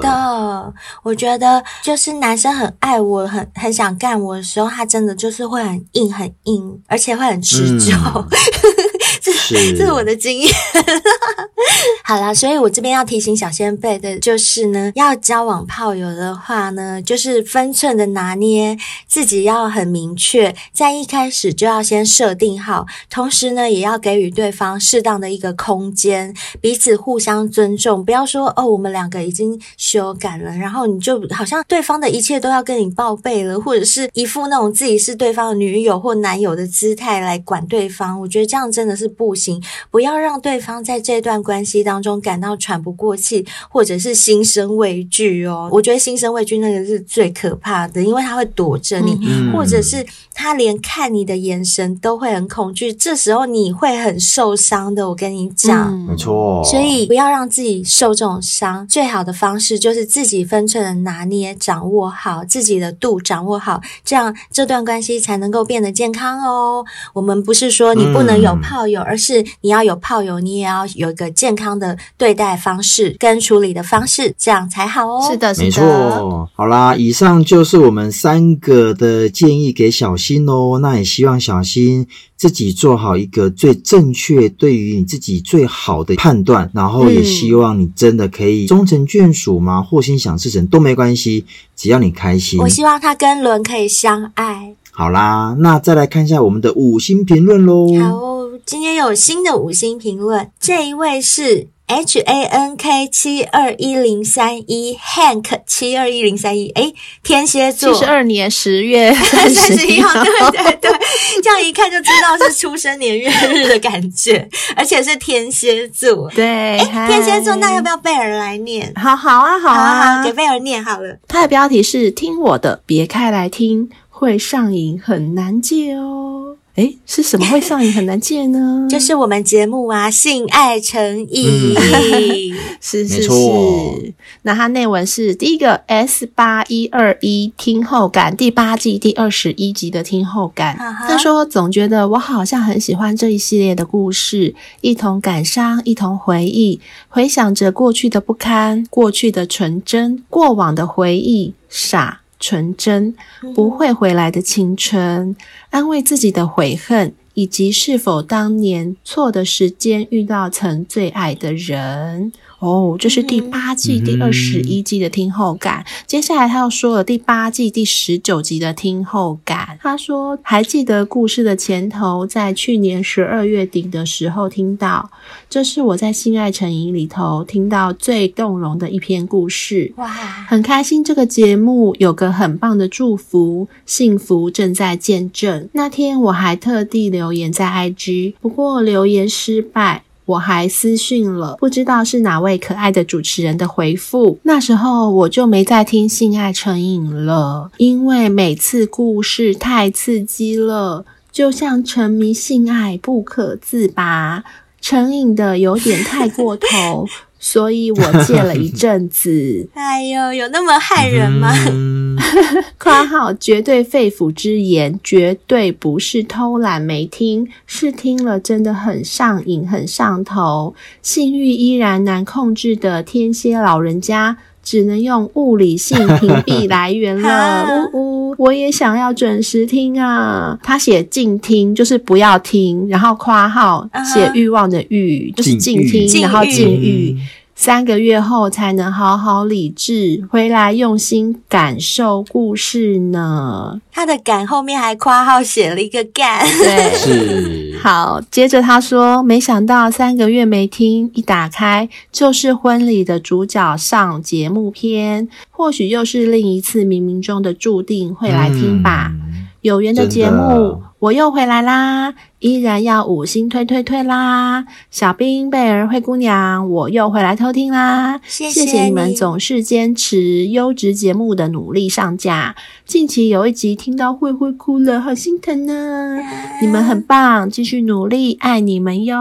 我觉得就是男生很爱我，很很想干我的时候，他真的就是会很硬，很硬，而且会很持久。嗯这是，*laughs* 这是我的经验。*laughs* 好啦，所以我这边要提醒小仙贝的就是呢，要交往炮友的话呢，就是分寸的拿捏，自己要很明确，在一开始就要先设定好，同时呢，也要给予对方适当的一个空间，彼此互相尊重，不要说哦，我们两个已经修改了，然后你就好像对方的一切都要跟你报备了，或者是一副那种自己是对方的女友或男友的姿态来管对方，我觉得这样真的是。不行，不要让对方在这段关系当中感到喘不过气，或者是心生畏惧哦。我觉得心生畏惧那个是最可怕的，因为他会躲着你，嗯、或者是他连看你的眼神都会很恐惧。这时候你会很受伤的，我跟你讲，嗯、没错。所以不要让自己受这种伤。最好的方式就是自己分寸的拿捏，掌握好自己的度，掌握好，这样这段关系才能够变得健康哦。我们不是说你不能有炮友。而是你要有炮友，你也要有一个健康的对待方式跟处理的方式，这样才好哦。是的，是的，没错。好啦，以上就是我们三个的建议给小新哦。那也希望小新自己做好一个最正确、对于你自己最好的判断，然后也希望你真的可以终成眷属嘛？或心想事成都没关系，只要你开心。我希望他跟伦可以相爱。好啦，那再来看一下我们的五星评论喽。好哦，今天有新的五星评论，这一位是 H A N K 七二一零三一 Hank 七二一零三一，哎，天蝎座，七十二年十月 *laughs* 三十一号，对对对，这样一看就知道是出生年月日的感觉，*laughs* 而且是天蝎座。对，诶，天蝎座，那要不要贝尔来念？好好啊，好啊，好，给贝尔念好了。它的标题是“听我的，别开来听”。会上瘾很难戒哦，诶，是什么会上瘾很难戒呢？*laughs* 就是我们节目啊，性爱成瘾，嗯、*laughs* *laughs* 是是是。那它内文是第一个 S 八一二一听后感，第八季第二十一集的听后感。他说总觉得我好像很喜欢这一系列的故事，一同感伤，一同回忆，回想着过去的不堪，过去的纯真，过往的回忆，傻。纯真不会回来的青春，安慰自己的悔恨，以及是否当年错的时间遇到曾最爱的人。哦，这是第八季第二十一集的听后感。嗯、接下来他又说了第八季第十九集的听后感。他说还记得故事的前头，在去年十二月底的时候听到，这是我在性爱成瘾里头听到最动容的一篇故事。哇，很开心这个节目有个很棒的祝福，幸福正在见证。那天我还特地留言在 IG，不过留言失败。我还私讯了，不知道是哪位可爱的主持人的回复。那时候我就没再听性爱成瘾了，因为每次故事太刺激了，就像沉迷性爱不可自拔，成瘾的有点太过头。所以我戒了一阵子。*laughs* 哎呦，有那么害人吗？*laughs* 括号绝对肺腑之言，绝对不是偷懒没听，是听了真的很上瘾，很上头，性欲依然难控制的天蝎老人家。只能用物理性屏蔽来源了。*laughs* 呜呜，我也想要准时听啊。他写静听就是不要听，然后括号写欲望的欲就是静听，然后禁欲。三个月后才能好好理智，回来用心感受故事呢。他的“感”后面还括号写了一个“干”，对，是。*laughs* 好，接着他说：“没想到三个月没听，一打开就是婚礼的主角上节目篇，或许又是另一次冥冥中的注定会来听吧。嗯、有缘的节目，我又回来啦。”依然要五星推推推啦！小兵贝儿灰姑娘，我又回来偷听啦！谢谢，谢谢你们总是坚持优质节目的努力上架。近期有一集听到慧慧哭了，好心疼呢、啊！你们很棒，继续努力，爱你们哟！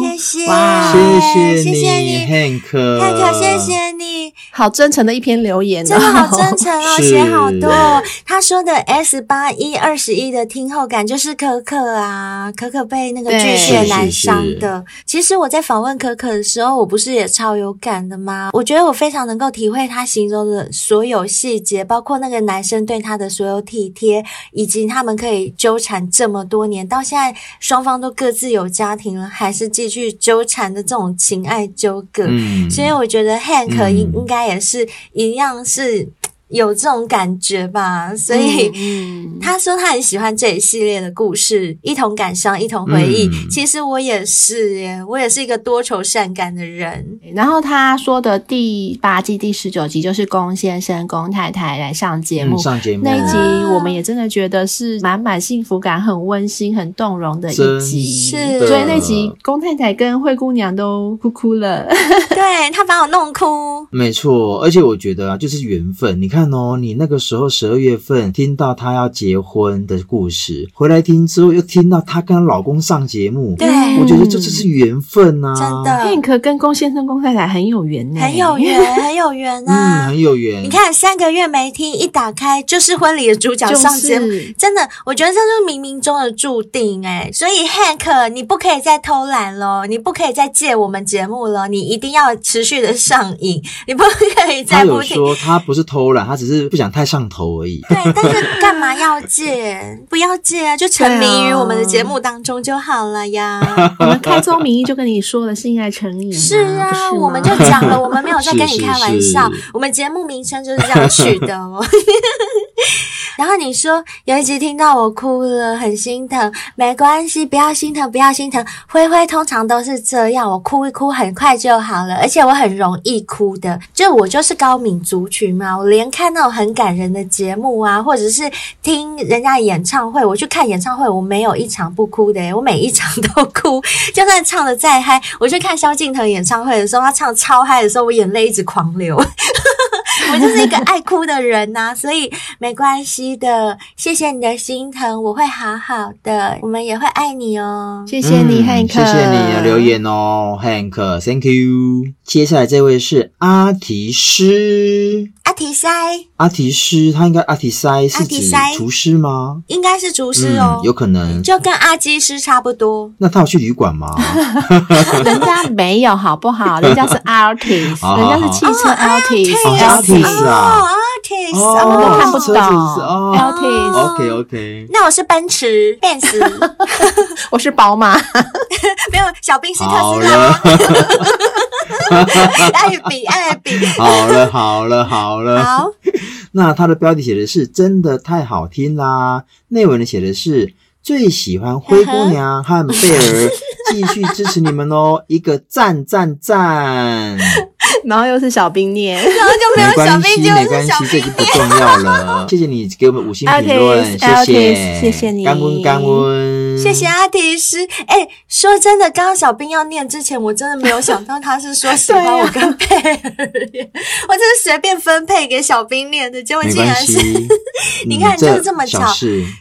谢谢，哇，谢谢你，谢谢你，Hank，Hank，谢谢你，好真诚的一篇留言、哦，真的好真诚哦，*laughs* 写好多。哦他说的 S 八一二十一的听后感就是可可啊。可可被那个巨蟹男伤的，其实我在访问可可的时候，我不是也超有感的吗？我觉得我非常能够体会他形容的所有细节，包括那个男生对他的所有体贴，以及他们可以纠缠这么多年，到现在双方都各自有家庭了，还是继续纠缠的这种情爱纠葛。嗯，所以我觉得 Hank 应应该也是一样是。有这种感觉吧，所以 *laughs* 他说他很喜欢这一系列的故事，一同感伤，一同回忆。嗯、其实我也是耶，我也是一个多愁善感的人。然后他说的第八季第十九集就是龚先生、龚太太来上节目，嗯、上节目那一集，我们也真的觉得是满满幸福感、很温馨、很动容的一集。是，所以那集龚太太跟灰姑娘都哭哭了。*laughs* *laughs* 对，他把我弄哭。没错，而且我觉得啊，就是缘分。你看。看哦，你那个时候十二月份听到她要结婚的故事，回来听之后又听到她跟她老公上节目，对，我觉得这就是缘分啊！真的，Hank 跟龚先生、龚太太很有缘呢，很有缘，*laughs* 很有缘啊，嗯，很有缘。你看三个月没听，一打开就是婚礼的主角上节目，就是，真的，我觉得这就是冥冥中的注定哎。所以 Hank，你不可以再偷懒了，你不可以再借我们节目了，你一定要持续的上瘾，你不可以再不听。他有说他不是偷懒。他只是不想太上头而已。对，*laughs* 但是干嘛要戒？不要戒啊，就沉迷于我们的节目当中就好了呀。我们开宗明义就跟你说了，性爱成瘾。*laughs* 是啊是，我们就讲了，我们没有在跟你开玩笑。是是是，我们节目名称就是这样取的哦。*laughs* 然后你说有一集听到我哭了，很心疼，没关系，不要心疼，不要心疼。灰灰通常都是这样，我哭一哭很快就好了，而且我很容易哭的，就我就是高敏族群嘛，我连看那种很感人的节目啊，或者是听人家演唱会，我去看演唱会，我没有一场不哭的诶，我每一场都哭，就算唱的再嗨，我去看萧敬腾演唱会的时候，他唱超嗨的时候，我眼泪一直狂流。*laughs* 我就是一个爱哭的人呐、啊，所以没关系的。谢谢你的心疼，我会好好的，我们也会爱你哦。谢谢你，Hank。谢谢你的留言哦，Hank，Thank you。接下来这位是阿提师，阿提塞，阿提斯，他应该阿提塞是指厨师吗？应该是厨师哦、嗯，有可能，就跟阿基师差不多。那他有去旅馆吗？人家没有，好不好？人家是 *laughs* artist，人家是汽车 artist，artist 啊，artist，我们都看不懂，artist，OK OK。那我是奔驰，Benz，*laughs* 我是宝马，*laughs* 没有，小兵是特斯拉。爱比 *laughs* 爱比，好了好了好了，好。那它的标题写的是真的太好听啦，内文呢写的是最喜欢灰姑娘和贝儿，继续支持你们哦，一个赞赞赞。然后又是小兵念，然后就没有小兵，没关系，没关系，这已经不重要了。*laughs* 谢谢你给我们五星评论，谢谢，谢谢你，感恩感恩，谢谢阿提斯。哎，说真的，刚刚小兵要念之前，我真的没有想到他是说喜欢 *laughs* 我跟佩儿，我真是随便分配给小兵念的，结果竟然是，*laughs* 你看就是这么巧。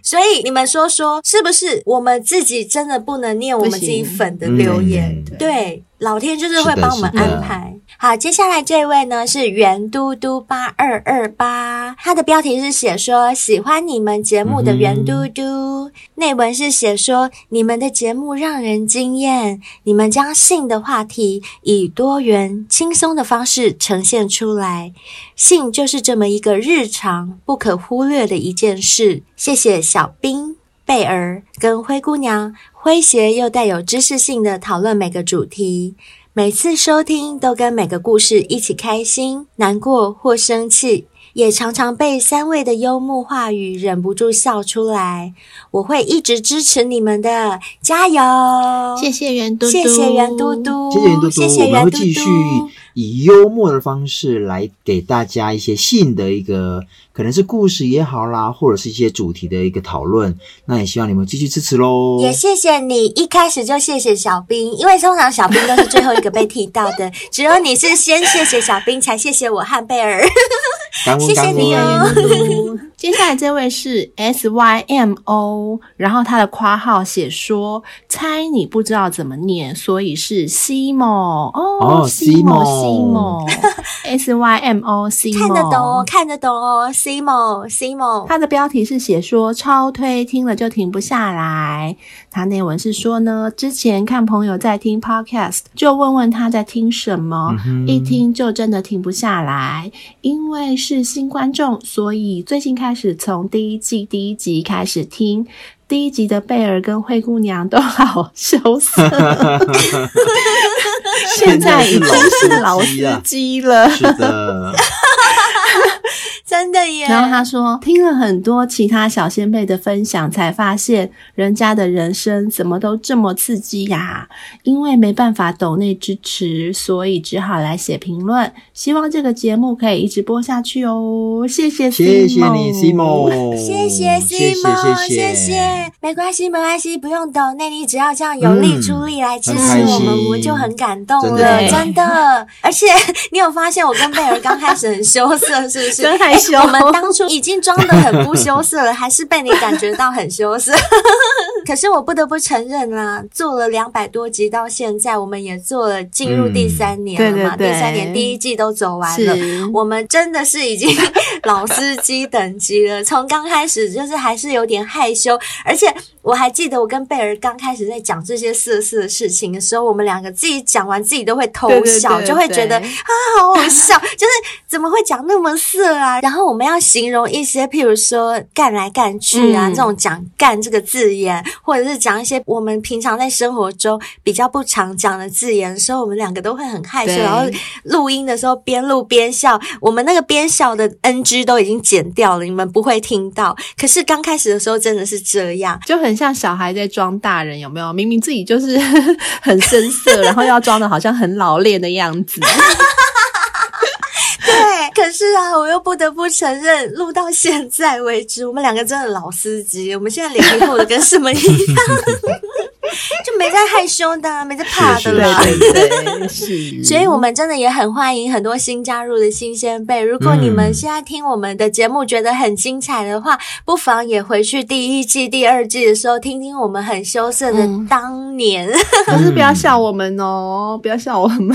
所以你们说说，是不是我们自己真的不能念我们自己粉的留言？对。老天就是会帮我们安排。好，接下来这位呢是圆嘟嘟八二二八，他的标题是写说喜欢你们节目的圆嘟嘟，内文是写说你们的节目让人惊艳，你们将性的话题以多元轻松的方式呈现出来，性就是这么一个日常不可忽略的一件事。谢谢小兵。贝儿跟灰姑娘诙谐又带有知识性的讨论每个主题，每次收听都跟每个故事一起开心、难过或生气。也常常被三位的幽默话语忍不住笑出来。我会一直支持你们的，加油！谢谢圆嘟嘟，谢谢圆嘟嘟，谢谢圆嘟嘟，谢谢圆嘟嘟。我们会继续以幽默的方式来给大家一些新的一个，可能是故事也好啦，或者是一些主题的一个讨论。那也希望你们继续支持喽。也谢谢你一开始就谢谢小兵，因为通常小兵都是最后一个被提到的，*laughs* 只有你是先谢谢小兵，才谢谢我和贝尔。谢谢你哦。接下来这位是 S Y M O，然后他的括号写说：“猜你不知道怎么念，所以是 Simo 哦，Simo *laughs* Simo S Y M O Simo 看得懂哦，看得懂哦，Simo Simo。他的标题是写说超推，听了就停不下来。他内文是说呢，之前看朋友在听 Podcast，就问问他在听什么，嗯、一听就真的停不下来。因为是新观众，所以最近开。”开始从第一季第一集开始听，第一集的贝尔跟灰姑娘都好羞涩，*laughs* *laughs* 现在已经是老司机了。是的。真的耶！然后他说，听了很多其他小仙贝的分享，才发现人家的人生怎么都这么刺激呀！因为没办法抖内支持，所以只好来写评论。希望这个节目可以一直播下去哦！谢谢，谢谢你，Simo，谢谢 Simo，谢谢。没关系，没关系，不用抖内，你只要这样有力出力来支持我们，我们就很感动了，真的。而且你有发现，我跟贝尔刚开始很羞涩，是不是？我们 *laughs* 当初已经装的很不羞涩了，还是被你感觉到很羞涩。*laughs* 可是我不得不承认啦，做了两百多集到现在，我们也做了进入第三年了嘛，嗯、对对对，第三年第一季都走完了，我们真的是已经老司机等级了。从刚开始就是还是有点害羞，而且。我还记得我跟贝尔刚开始在讲这些色色的事情的时候，我们两个自己讲完自己都会偷笑，对对对对，就会觉得啊好好笑，*laughs* 就是怎么会讲那么色啊？然后我们要形容一些，譬如说干来干去啊，嗯、这种讲干这个字眼，或者是讲一些我们平常在生活中比较不常讲的字眼的时候，我们两个都会很害羞，然后录音的时候边录边笑。我们那个边笑的 NG 都已经剪掉了，你们不会听到。可是刚开始的时候真的是这样，就很。很像小孩在装大人，有没有？明明自己就是 *laughs* 很生涩，然后要装的好像很老练的样子。*laughs* 对，可是啊，我又不得不承认，录到现在为止，我们两个真的老司机。我们现在零零后的跟什么一样？*laughs* *laughs* 就没在害羞的，没在怕的了。对对对，*laughs* 是。所以，我们真的也很欢迎很多新加入的新鲜辈。如果你们现在听我们的节目觉得很精彩的话，不妨也回去第一季、第二季的时候听听我们很羞涩的当年。*laughs* 可是不要笑我们哦，不要笑我们。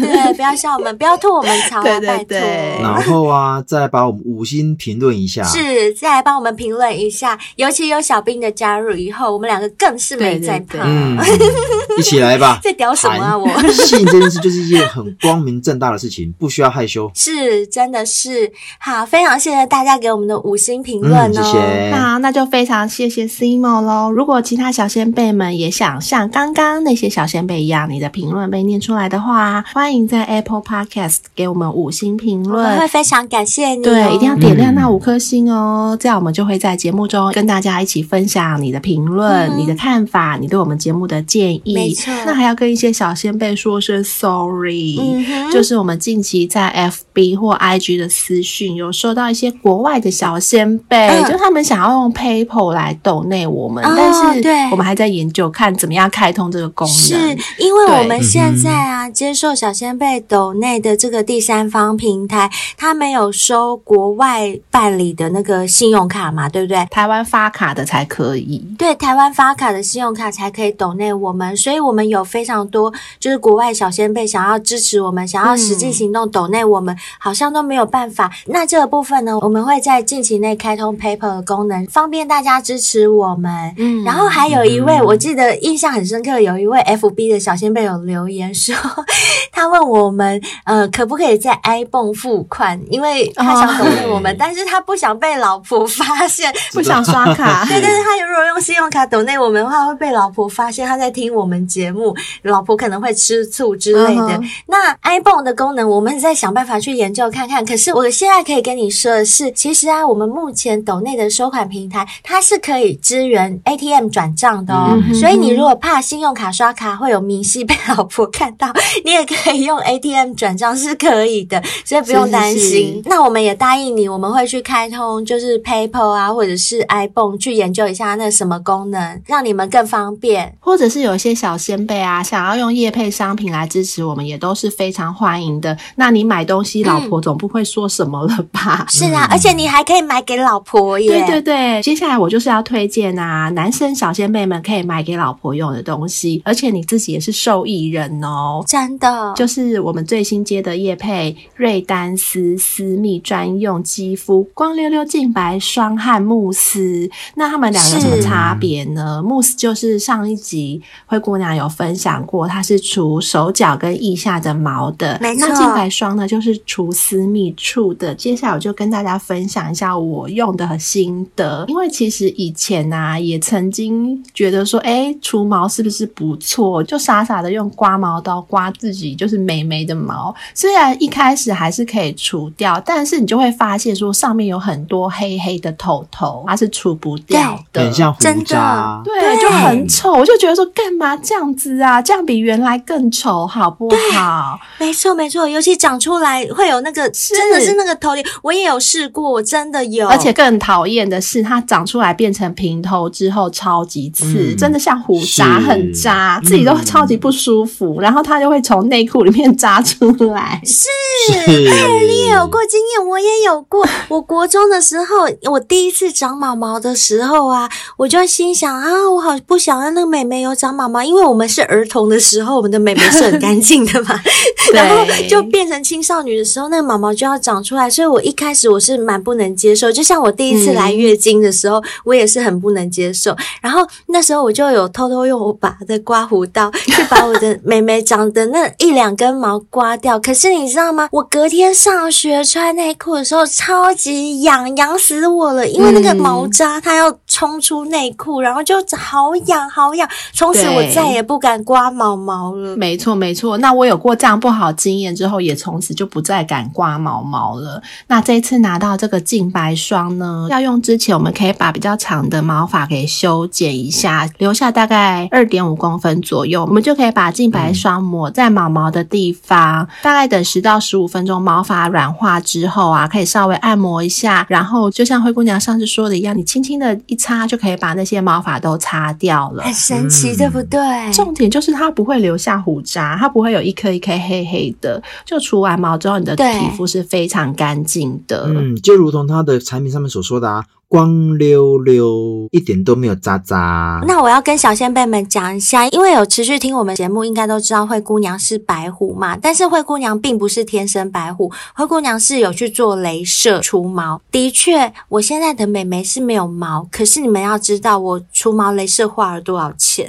对，不要笑我们，不要吐我们槽，拜托。然后啊，再来把我们五星评论一下。是，再来帮我们评论一下。尤其有小兵的加入以后，我们两个更是没在。嗯，*laughs* 一起来吧！在屌什么啊？我 *laughs* 信这件事就是一件很光明正大的事情，不需要害羞。是，真的是好，非常谢谢大家给我们的五星评论哦。嗯、谢谢。好，那就非常谢谢 Simo 喽。如果其他小仙贝们也想像刚刚那些小仙贝一样，你的评论被念出来的话，欢迎在 Apple Podcast 给我们五星评论，我会非常感谢你、哦。对，一定要点亮那五颗星哦，嗯、这样我们就会在节目中跟大家一起分享你的评论、嗯、你的看法、你对。我们节目的建议，没错。那还要跟一些小先辈说声 sorry，嗯。就是我们近期在 FB 或 IG 的私讯有收到一些国外的小先辈，嗯、就他们想要用 PayPal 来抖内我们，哦、但是对，我们还在研究看怎么样开通这个功能。是因为我们现在啊，接受小先辈抖内的这个第三方平台，他没有收国外办理的那个信用卡嘛，对不对？台湾发卡的才可以。对，台湾发卡的信用卡才。还可以抖内我们，所以我们有非常多就是国外小先辈想要支持我们，想要实际行动抖内我们，好像都没有办法。那这个部分呢，我们会在近期内开通 PayPal 的功能，方便大家支持我们。嗯，然后还有一位，我记得印象很深刻，有一位 FB 的小先辈有留言说，*laughs* 他问我们，呃，可不可以在 iPhone 付款，因为他想抖内我们，哦、但是他不想被老婆发现，不想刷卡。对，但是他如果用信用卡抖内我们的话，会被老婆。发现他在听我们节目，老婆可能会吃醋之类的。Uh huh. 那 ibon 的功能，我们在想办法去研究看看。可是我现在可以跟你说的是，其实啊，我们目前抖内的收款平台，它是可以支援 ATM 转账的哦。Uh. 所以你如果怕信用卡刷卡会有明细被老婆看到，*laughs* 你也可以用 ATM 转账是可以的，所以不用担心。是是是，那我们也答应你，我们会去开通就是 PayPal 啊，或者是 iPhone 去研究一下那什么功能，让你们更方便。或者是有一些小仙贝啊，想要用业配商品来支持我们，也都是非常欢迎的。那你买东西，老婆总不会说什么了吧？嗯、是啊，而且你还可以买给老婆耶。对对对，接下来我就是要推荐啊，男生小仙贝们可以买给老婆用的东西，而且你自己也是受益人哦。真的，就是我们最新接的业配瑞丹斯私密专用肌肤光溜溜净白霜和慕斯，那他们两个有什么差别呢？慕斯就是上一集灰姑娘有分享过，它是除手脚跟腋下的毛的。没错。那净白霜呢，就是除私密处的。接下来我就跟大家分享一下我用的心得，因为其实以前啊，也曾经觉得说，哎，除毛是不是不错？就傻傻的用刮毛刀刮自己就是美眉的毛，虽然一开始还是可以除掉，但是你就会发现说上面有很多黑黑的头头，它是除不掉的，很像胡渣，对，就很丑。我就觉得说，干嘛这样子啊？这样比原来更丑，好不好？没错，没错，尤其长出来会有那个，是真的是那个头顶，我也有试过，我真的有。而且更讨厌的是，它长出来变成平头之后超级刺，嗯、真的像胡渣，很渣，自己都超级不舒服。嗯、然后它就会从内裤里面 *laughs* 扎出来。是，哎你也有过经验，我也有过。我国中的时候，我第一次长毛毛的时候啊，我就心想啊，我好不想让那个美眉有长毛毛，因为我们是儿童的时候，我们的美眉是很干净的嘛。*laughs* *laughs* 然后就变成青少女的时候，那个毛毛就要长出来，所以我一开始我是蛮不能接受。就像我第一次来月经的时候，嗯、*laughs* 我也是很不能接受。然后那时候我就有偷偷用我爸的刮胡刀去把我的美眉长的那一两根毛刮掉。可是你知道吗？我隔天上学穿内裤的时候超级痒，痒死我了，因为那个毛渣它要冲出内裤，然后就好痒好痒。从此我再也不敢刮毛毛了。没错没错，那我有过这样不好经验之后，也从此就不再敢刮毛毛了。那这一次拿到这个净白霜呢，要用之前，我们可以把比较长的毛发给修剪一下，留下大概二点五公分左右，我们就可以把净白霜抹在毛毛的地方，嗯、大概等十到十五分钟，毛发软化之后啊，可以稍微按摩一下，然后就像灰姑娘上次说的一样，你轻轻的一擦就可以把那些毛发都擦掉了，很神奇，嗯、对不对？重点就是它不会留下胡渣，它不会有一颗一颗黑黑的，就除完毛之后，你的皮肤是非常干净的。嗯，就如同它的产品上面所说的啊。光溜溜，一点都没有渣渣。那我要跟小仙贝们讲一下，因为有持续听我们节目，应该都知道灰姑娘是白虎嘛。但是灰姑娘并不是天生白虎，灰姑娘是有去做镭射除毛。的确，我现在的美眉是没有毛，可是你们要知道，我除毛镭射花了多少钱。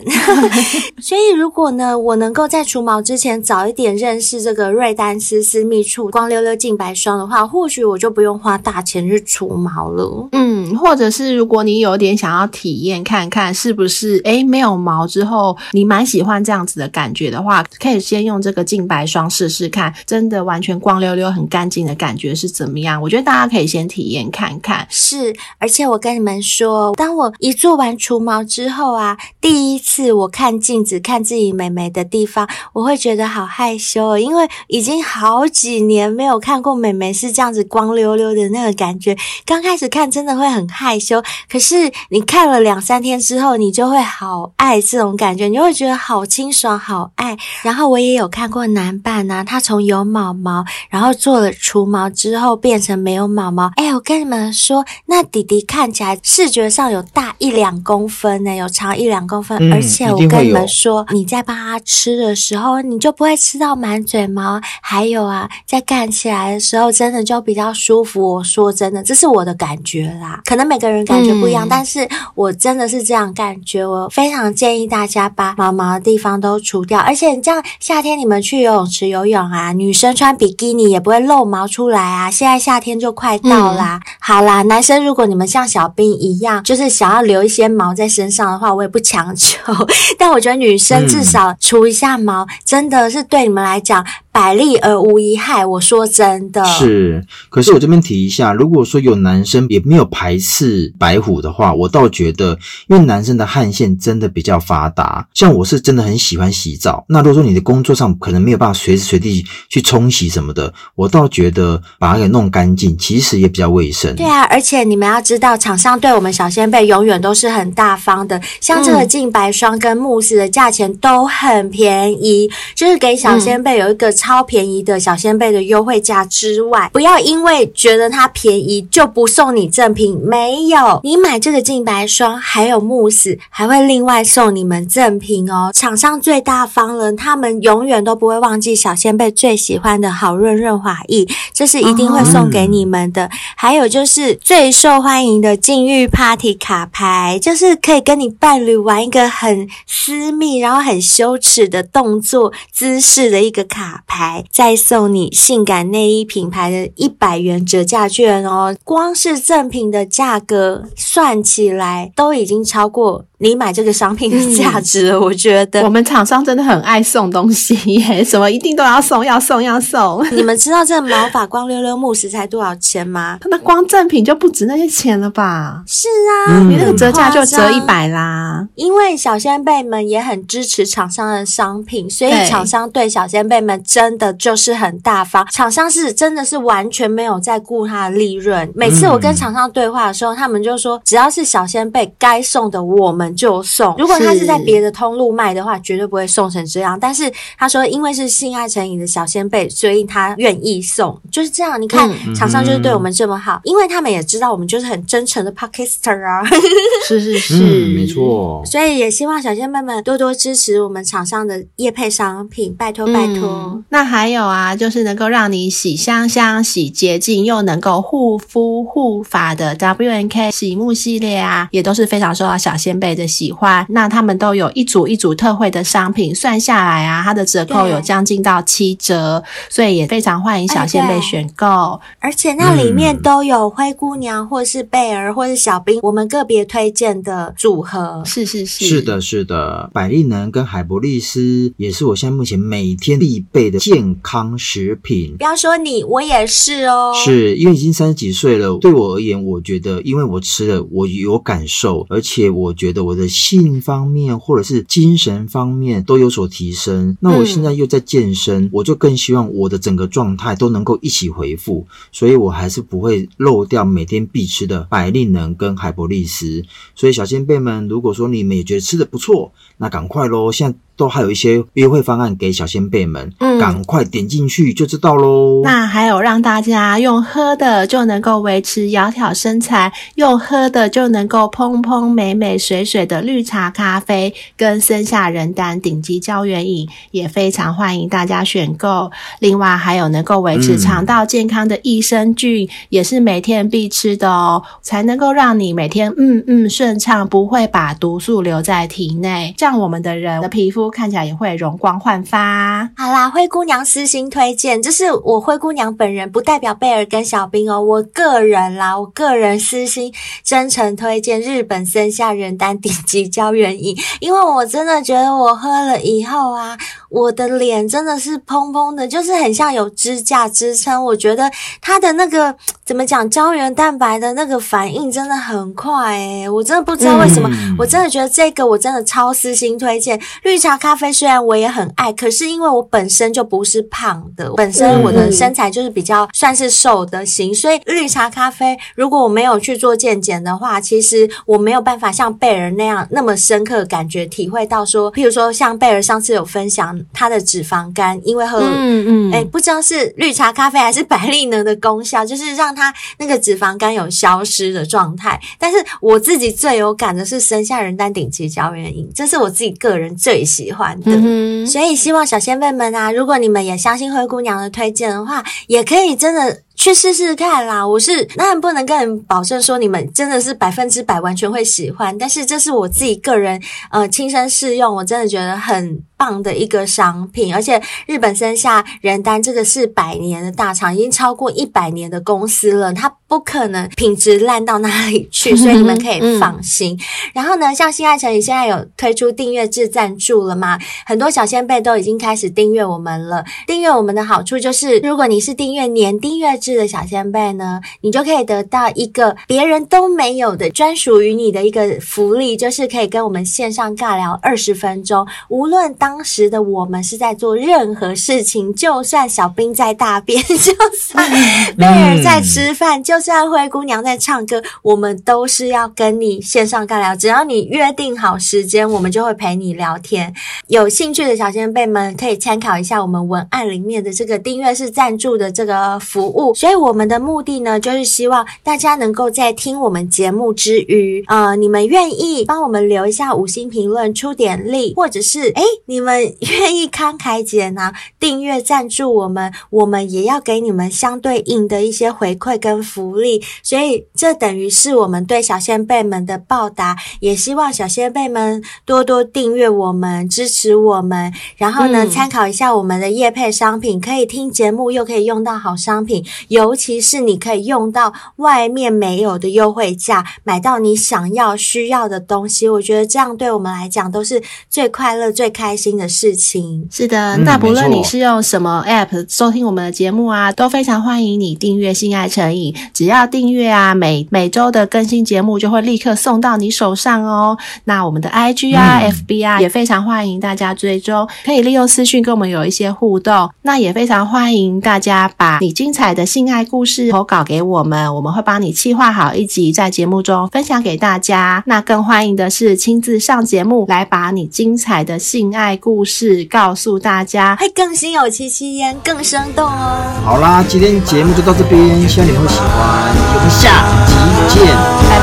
*laughs* 所以如果呢，我能够在除毛之前早一点认识这个瑞丹丝私密处光溜溜净白霜的话，或许我就不用花大钱去除毛了。嗯。或者是如果你有点想要体验看看是不是诶没有毛之后你蛮喜欢这样子的感觉的话，可以先用这个净白霜试试看，真的完全光溜溜很干净的感觉是怎么样？我觉得大家可以先体验看看。是，而且我跟你们说，当我一做完除毛之后啊，第一次我看镜子看自己美眉的地方，我会觉得好害羞，因为已经好几年没有看过美眉是这样子光溜溜的那个感觉。刚开始看真的会很。很害羞，可是你看了两三天之后，你就会好爱这种感觉，你就会觉得好清爽，好爱。然后我也有看过男伴啊，他从有毛毛，然后做了除毛之后变成没有毛毛。哎，我跟你们说，那弟弟看起来视觉上有大一两公分呢，有长一两公分，嗯、而且我跟你们说，你在帮他吃的时候，你就不会吃到满嘴毛。还有啊，在干起来的时候，真的就比较舒服。我说真的，这是我的感觉啦。可能每个人感觉不一样，嗯、但是我真的是这样感觉。我非常建议大家把毛毛的地方都除掉，而且这样夏天你们去游泳池游泳啊，女生穿比基尼也不会露毛出来啊。现在夏天就快到啦，嗯、好啦，男生如果你们像小兵一样，就是想要留一些毛在身上的话，我也不强求。*laughs* 但我觉得女生至少除一下毛，嗯、真的是对你们来讲。百利而无一害，我说真的是。可是我这边提一下，如果说有男生也没有排斥白虎的话，我倒觉得，因为男生的汗腺真的比较发达。像我是真的很喜欢洗澡，那如果说你的工作上可能没有办法随时随地去冲洗什么的，我倒觉得把它给弄干净，其实也比较卫生。对啊，而且你们要知道，厂商对我们小仙贝永远都是很大方的，像这个净白霜跟慕斯的价钱都很便宜，嗯、就是给小仙贝有一个。超便宜的小仙贝的优惠价之外，不要因为觉得它便宜就不送你赠品。没有，你买这个净白霜还有慕斯，还会另外送你们赠品哦。厂商最大方了，他们永远都不会忘记小仙贝最喜欢的好润润滑液，这是一定会送给你们的。还有就是最受欢迎的禁欲 Party 卡牌，就是可以跟你伴侣玩一个很私密然后很羞耻的动作姿势的一个卡牌。再送你性感内衣品牌的一百元折价券哦！光是赠品的价格算起来，都已经超过。你买这个商品的价值了，嗯、我觉得我们厂商真的很爱送东西耶，*laughs* 什么一定都要送，要送，要送。*laughs* 你们知道这个毛发光溜溜慕斯才多少钱吗？*laughs* 那光赠品就不值那些钱了吧？是啊，你、嗯、那个折价就折一百啦。因为小仙贝们也很支持厂商的商品，所以厂商对小仙贝们真的就是很大方。厂商是真的是完全没有在顾他的利润。每次我跟厂商对话的时候，他们就说，只要是小仙贝该送的，我们。就送。如果他是在别的通路卖的话，绝对不会送成这样。但是他说，因为是性爱成瘾的小仙贝，所以他愿意送，就是这样。你看，厂商就是对我们这么好，因为他们也知道我们就是很真诚的 Podcaster 啊。*laughs* 是是是，嗯、没错。所以也希望小仙贝们多多支持我们厂商的业配商品，拜托拜托、嗯。那还有啊，就是能够让你洗香香、洗洁净，又能够护肤护发的 W N K 洗沐系列啊，也都是非常受到小仙贝。的喜欢，那他们都有一组一组特惠的商品，算下来啊，它的折扣有将近到七折，所以也非常欢迎小仙贝选购。而且那里面都有灰姑娘，或是贝儿，或是小兵，我们个别推荐的组合。是是是，是的，是的，百利能跟海博利斯也是我现在目前每天必备的健康食品。不要说你，我也是哦。是因为已经三十几岁了，对我而言，我觉得因为我吃了，我有感受，而且我觉得。我的性方面或者是精神方面都有所提升，那我现在又在健身，嗯、我就更希望我的整个状态都能够一起回复，所以我还是不会漏掉每天必吃的百利能跟海博利斯。所以小先辈们，如果说你们也觉得吃的不错，那赶快喽，现在。都还有一些约会方案给小先辈们，嗯，赶快点进去就知道喽。那还有让大家用喝的就能够维持窈窕身材，用喝的就能够蓬蓬美美水水的绿茶咖啡跟森下仁丹顶级胶原饮，也非常欢迎大家选购。另外还有能够维持肠道健康的益生菌，嗯、也是每天必吃的哦，才能够让你每天嗯嗯顺畅，不会把毒素留在体内，这样我们的人的皮肤。看起来也会容光焕发。好啦，灰姑娘私心推荐，这是我灰姑娘本人，不代表贝尔跟小兵哦。我个人啦，我个人私心真诚推荐日本森下仁丹顶级胶原饮，因为我真的觉得我喝了以后啊，我的脸真的是蓬蓬的，就是很像有支架支撑。我觉得它的那个怎么讲，胶原蛋白的那个反应真的很快诶，我真的不知道为什么，嗯、我真的觉得这个我真的超私心推荐绿茶。咖啡虽然我也很爱，可是因为我本身就不是胖的，本身我的身材就是比较算是瘦的型，所以绿茶咖啡如果我没有去做健检的话，其实我没有办法像贝儿那样那么深刻感觉体会到说，譬如说像贝儿上次有分享他的脂肪肝，因为喝嗯嗯，哎，不知道是绿茶咖啡还是百利能的功效，就是让它那个脂肪肝有消失的状态。但是我自己最有感的是生下人丹顶级胶原饮，这是我自己个人最喜。欢的，嗯、所以希望小仙贝们啊，如果你们也相信灰姑娘的推荐的话，也可以真的。去试试看啦。我是当然不能跟人保证说你们真的是百分之百完全会喜欢，但是这是我自己个人呃亲身试用，我真的觉得很棒的一个商品。而且日本森下仁丹这个是百年的大厂，已经超过一百年的公司了，它不可能品质烂到哪里去，所以你们可以放心。嗯、然后呢，像新爱城，你现在有推出订阅制赞助了吗？很多小仙贝都已经开始订阅我们了。订阅我们的好处就是，如果你是订阅年订阅制的小仙贝呢，你就可以得到一个别人都没有的专属于你的一个福利，就是可以跟我们线上尬聊二十分钟。无论当时的我们是在做任何事情，就算小兵在大便，*laughs* 就算贝尔在吃饭，就算灰姑娘在唱歌，我们都是要跟你线上尬聊。只要你约定好时间，我们就会陪你聊天。有兴趣的小仙贝们可以参考一下我们文案里面的这个订阅式赞助的这个服务。所以我们的目的呢，就是希望大家能够在听我们节目之余，呃，你们愿意帮我们留一下五星评论，出点力，或者是诶，你们愿意慷慨解囊订阅赞助我们，我们也要给你们相对应的一些回馈跟福利。所以这等于是我们对小仙贝们的报答，也希望小仙贝们多多订阅我们，支持我们，然后呢，参考一下我们的业配商品，可以听节目又可以用到好商品，尤其是你可以用到外面没有的优惠价，买到你想要需要的东西。我觉得这样对我们来讲都是最快乐、最开心的事情。是的，嗯、那不论你是用什么 App 收听我们的节目啊，都非常欢迎你订阅性爱成瘾。只要订阅啊，每每周的更新节目就会立刻送到你手上哦。那我们的 IG 啊、嗯、FB 啊也非常欢迎大家追踪，可以利用私讯跟我们有一些互动。那也非常欢迎大家把你精彩的性爱故事投稿给我们，我们会帮你策划好一集，在节目中分享给大家。那更欢迎的是亲自上节目，来把你精彩的性爱故事告诉大家，会更新有戚戚烟更生动哦。好啦，今天节目就到这边，希望你会喜欢，我们下集见，拜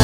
拜。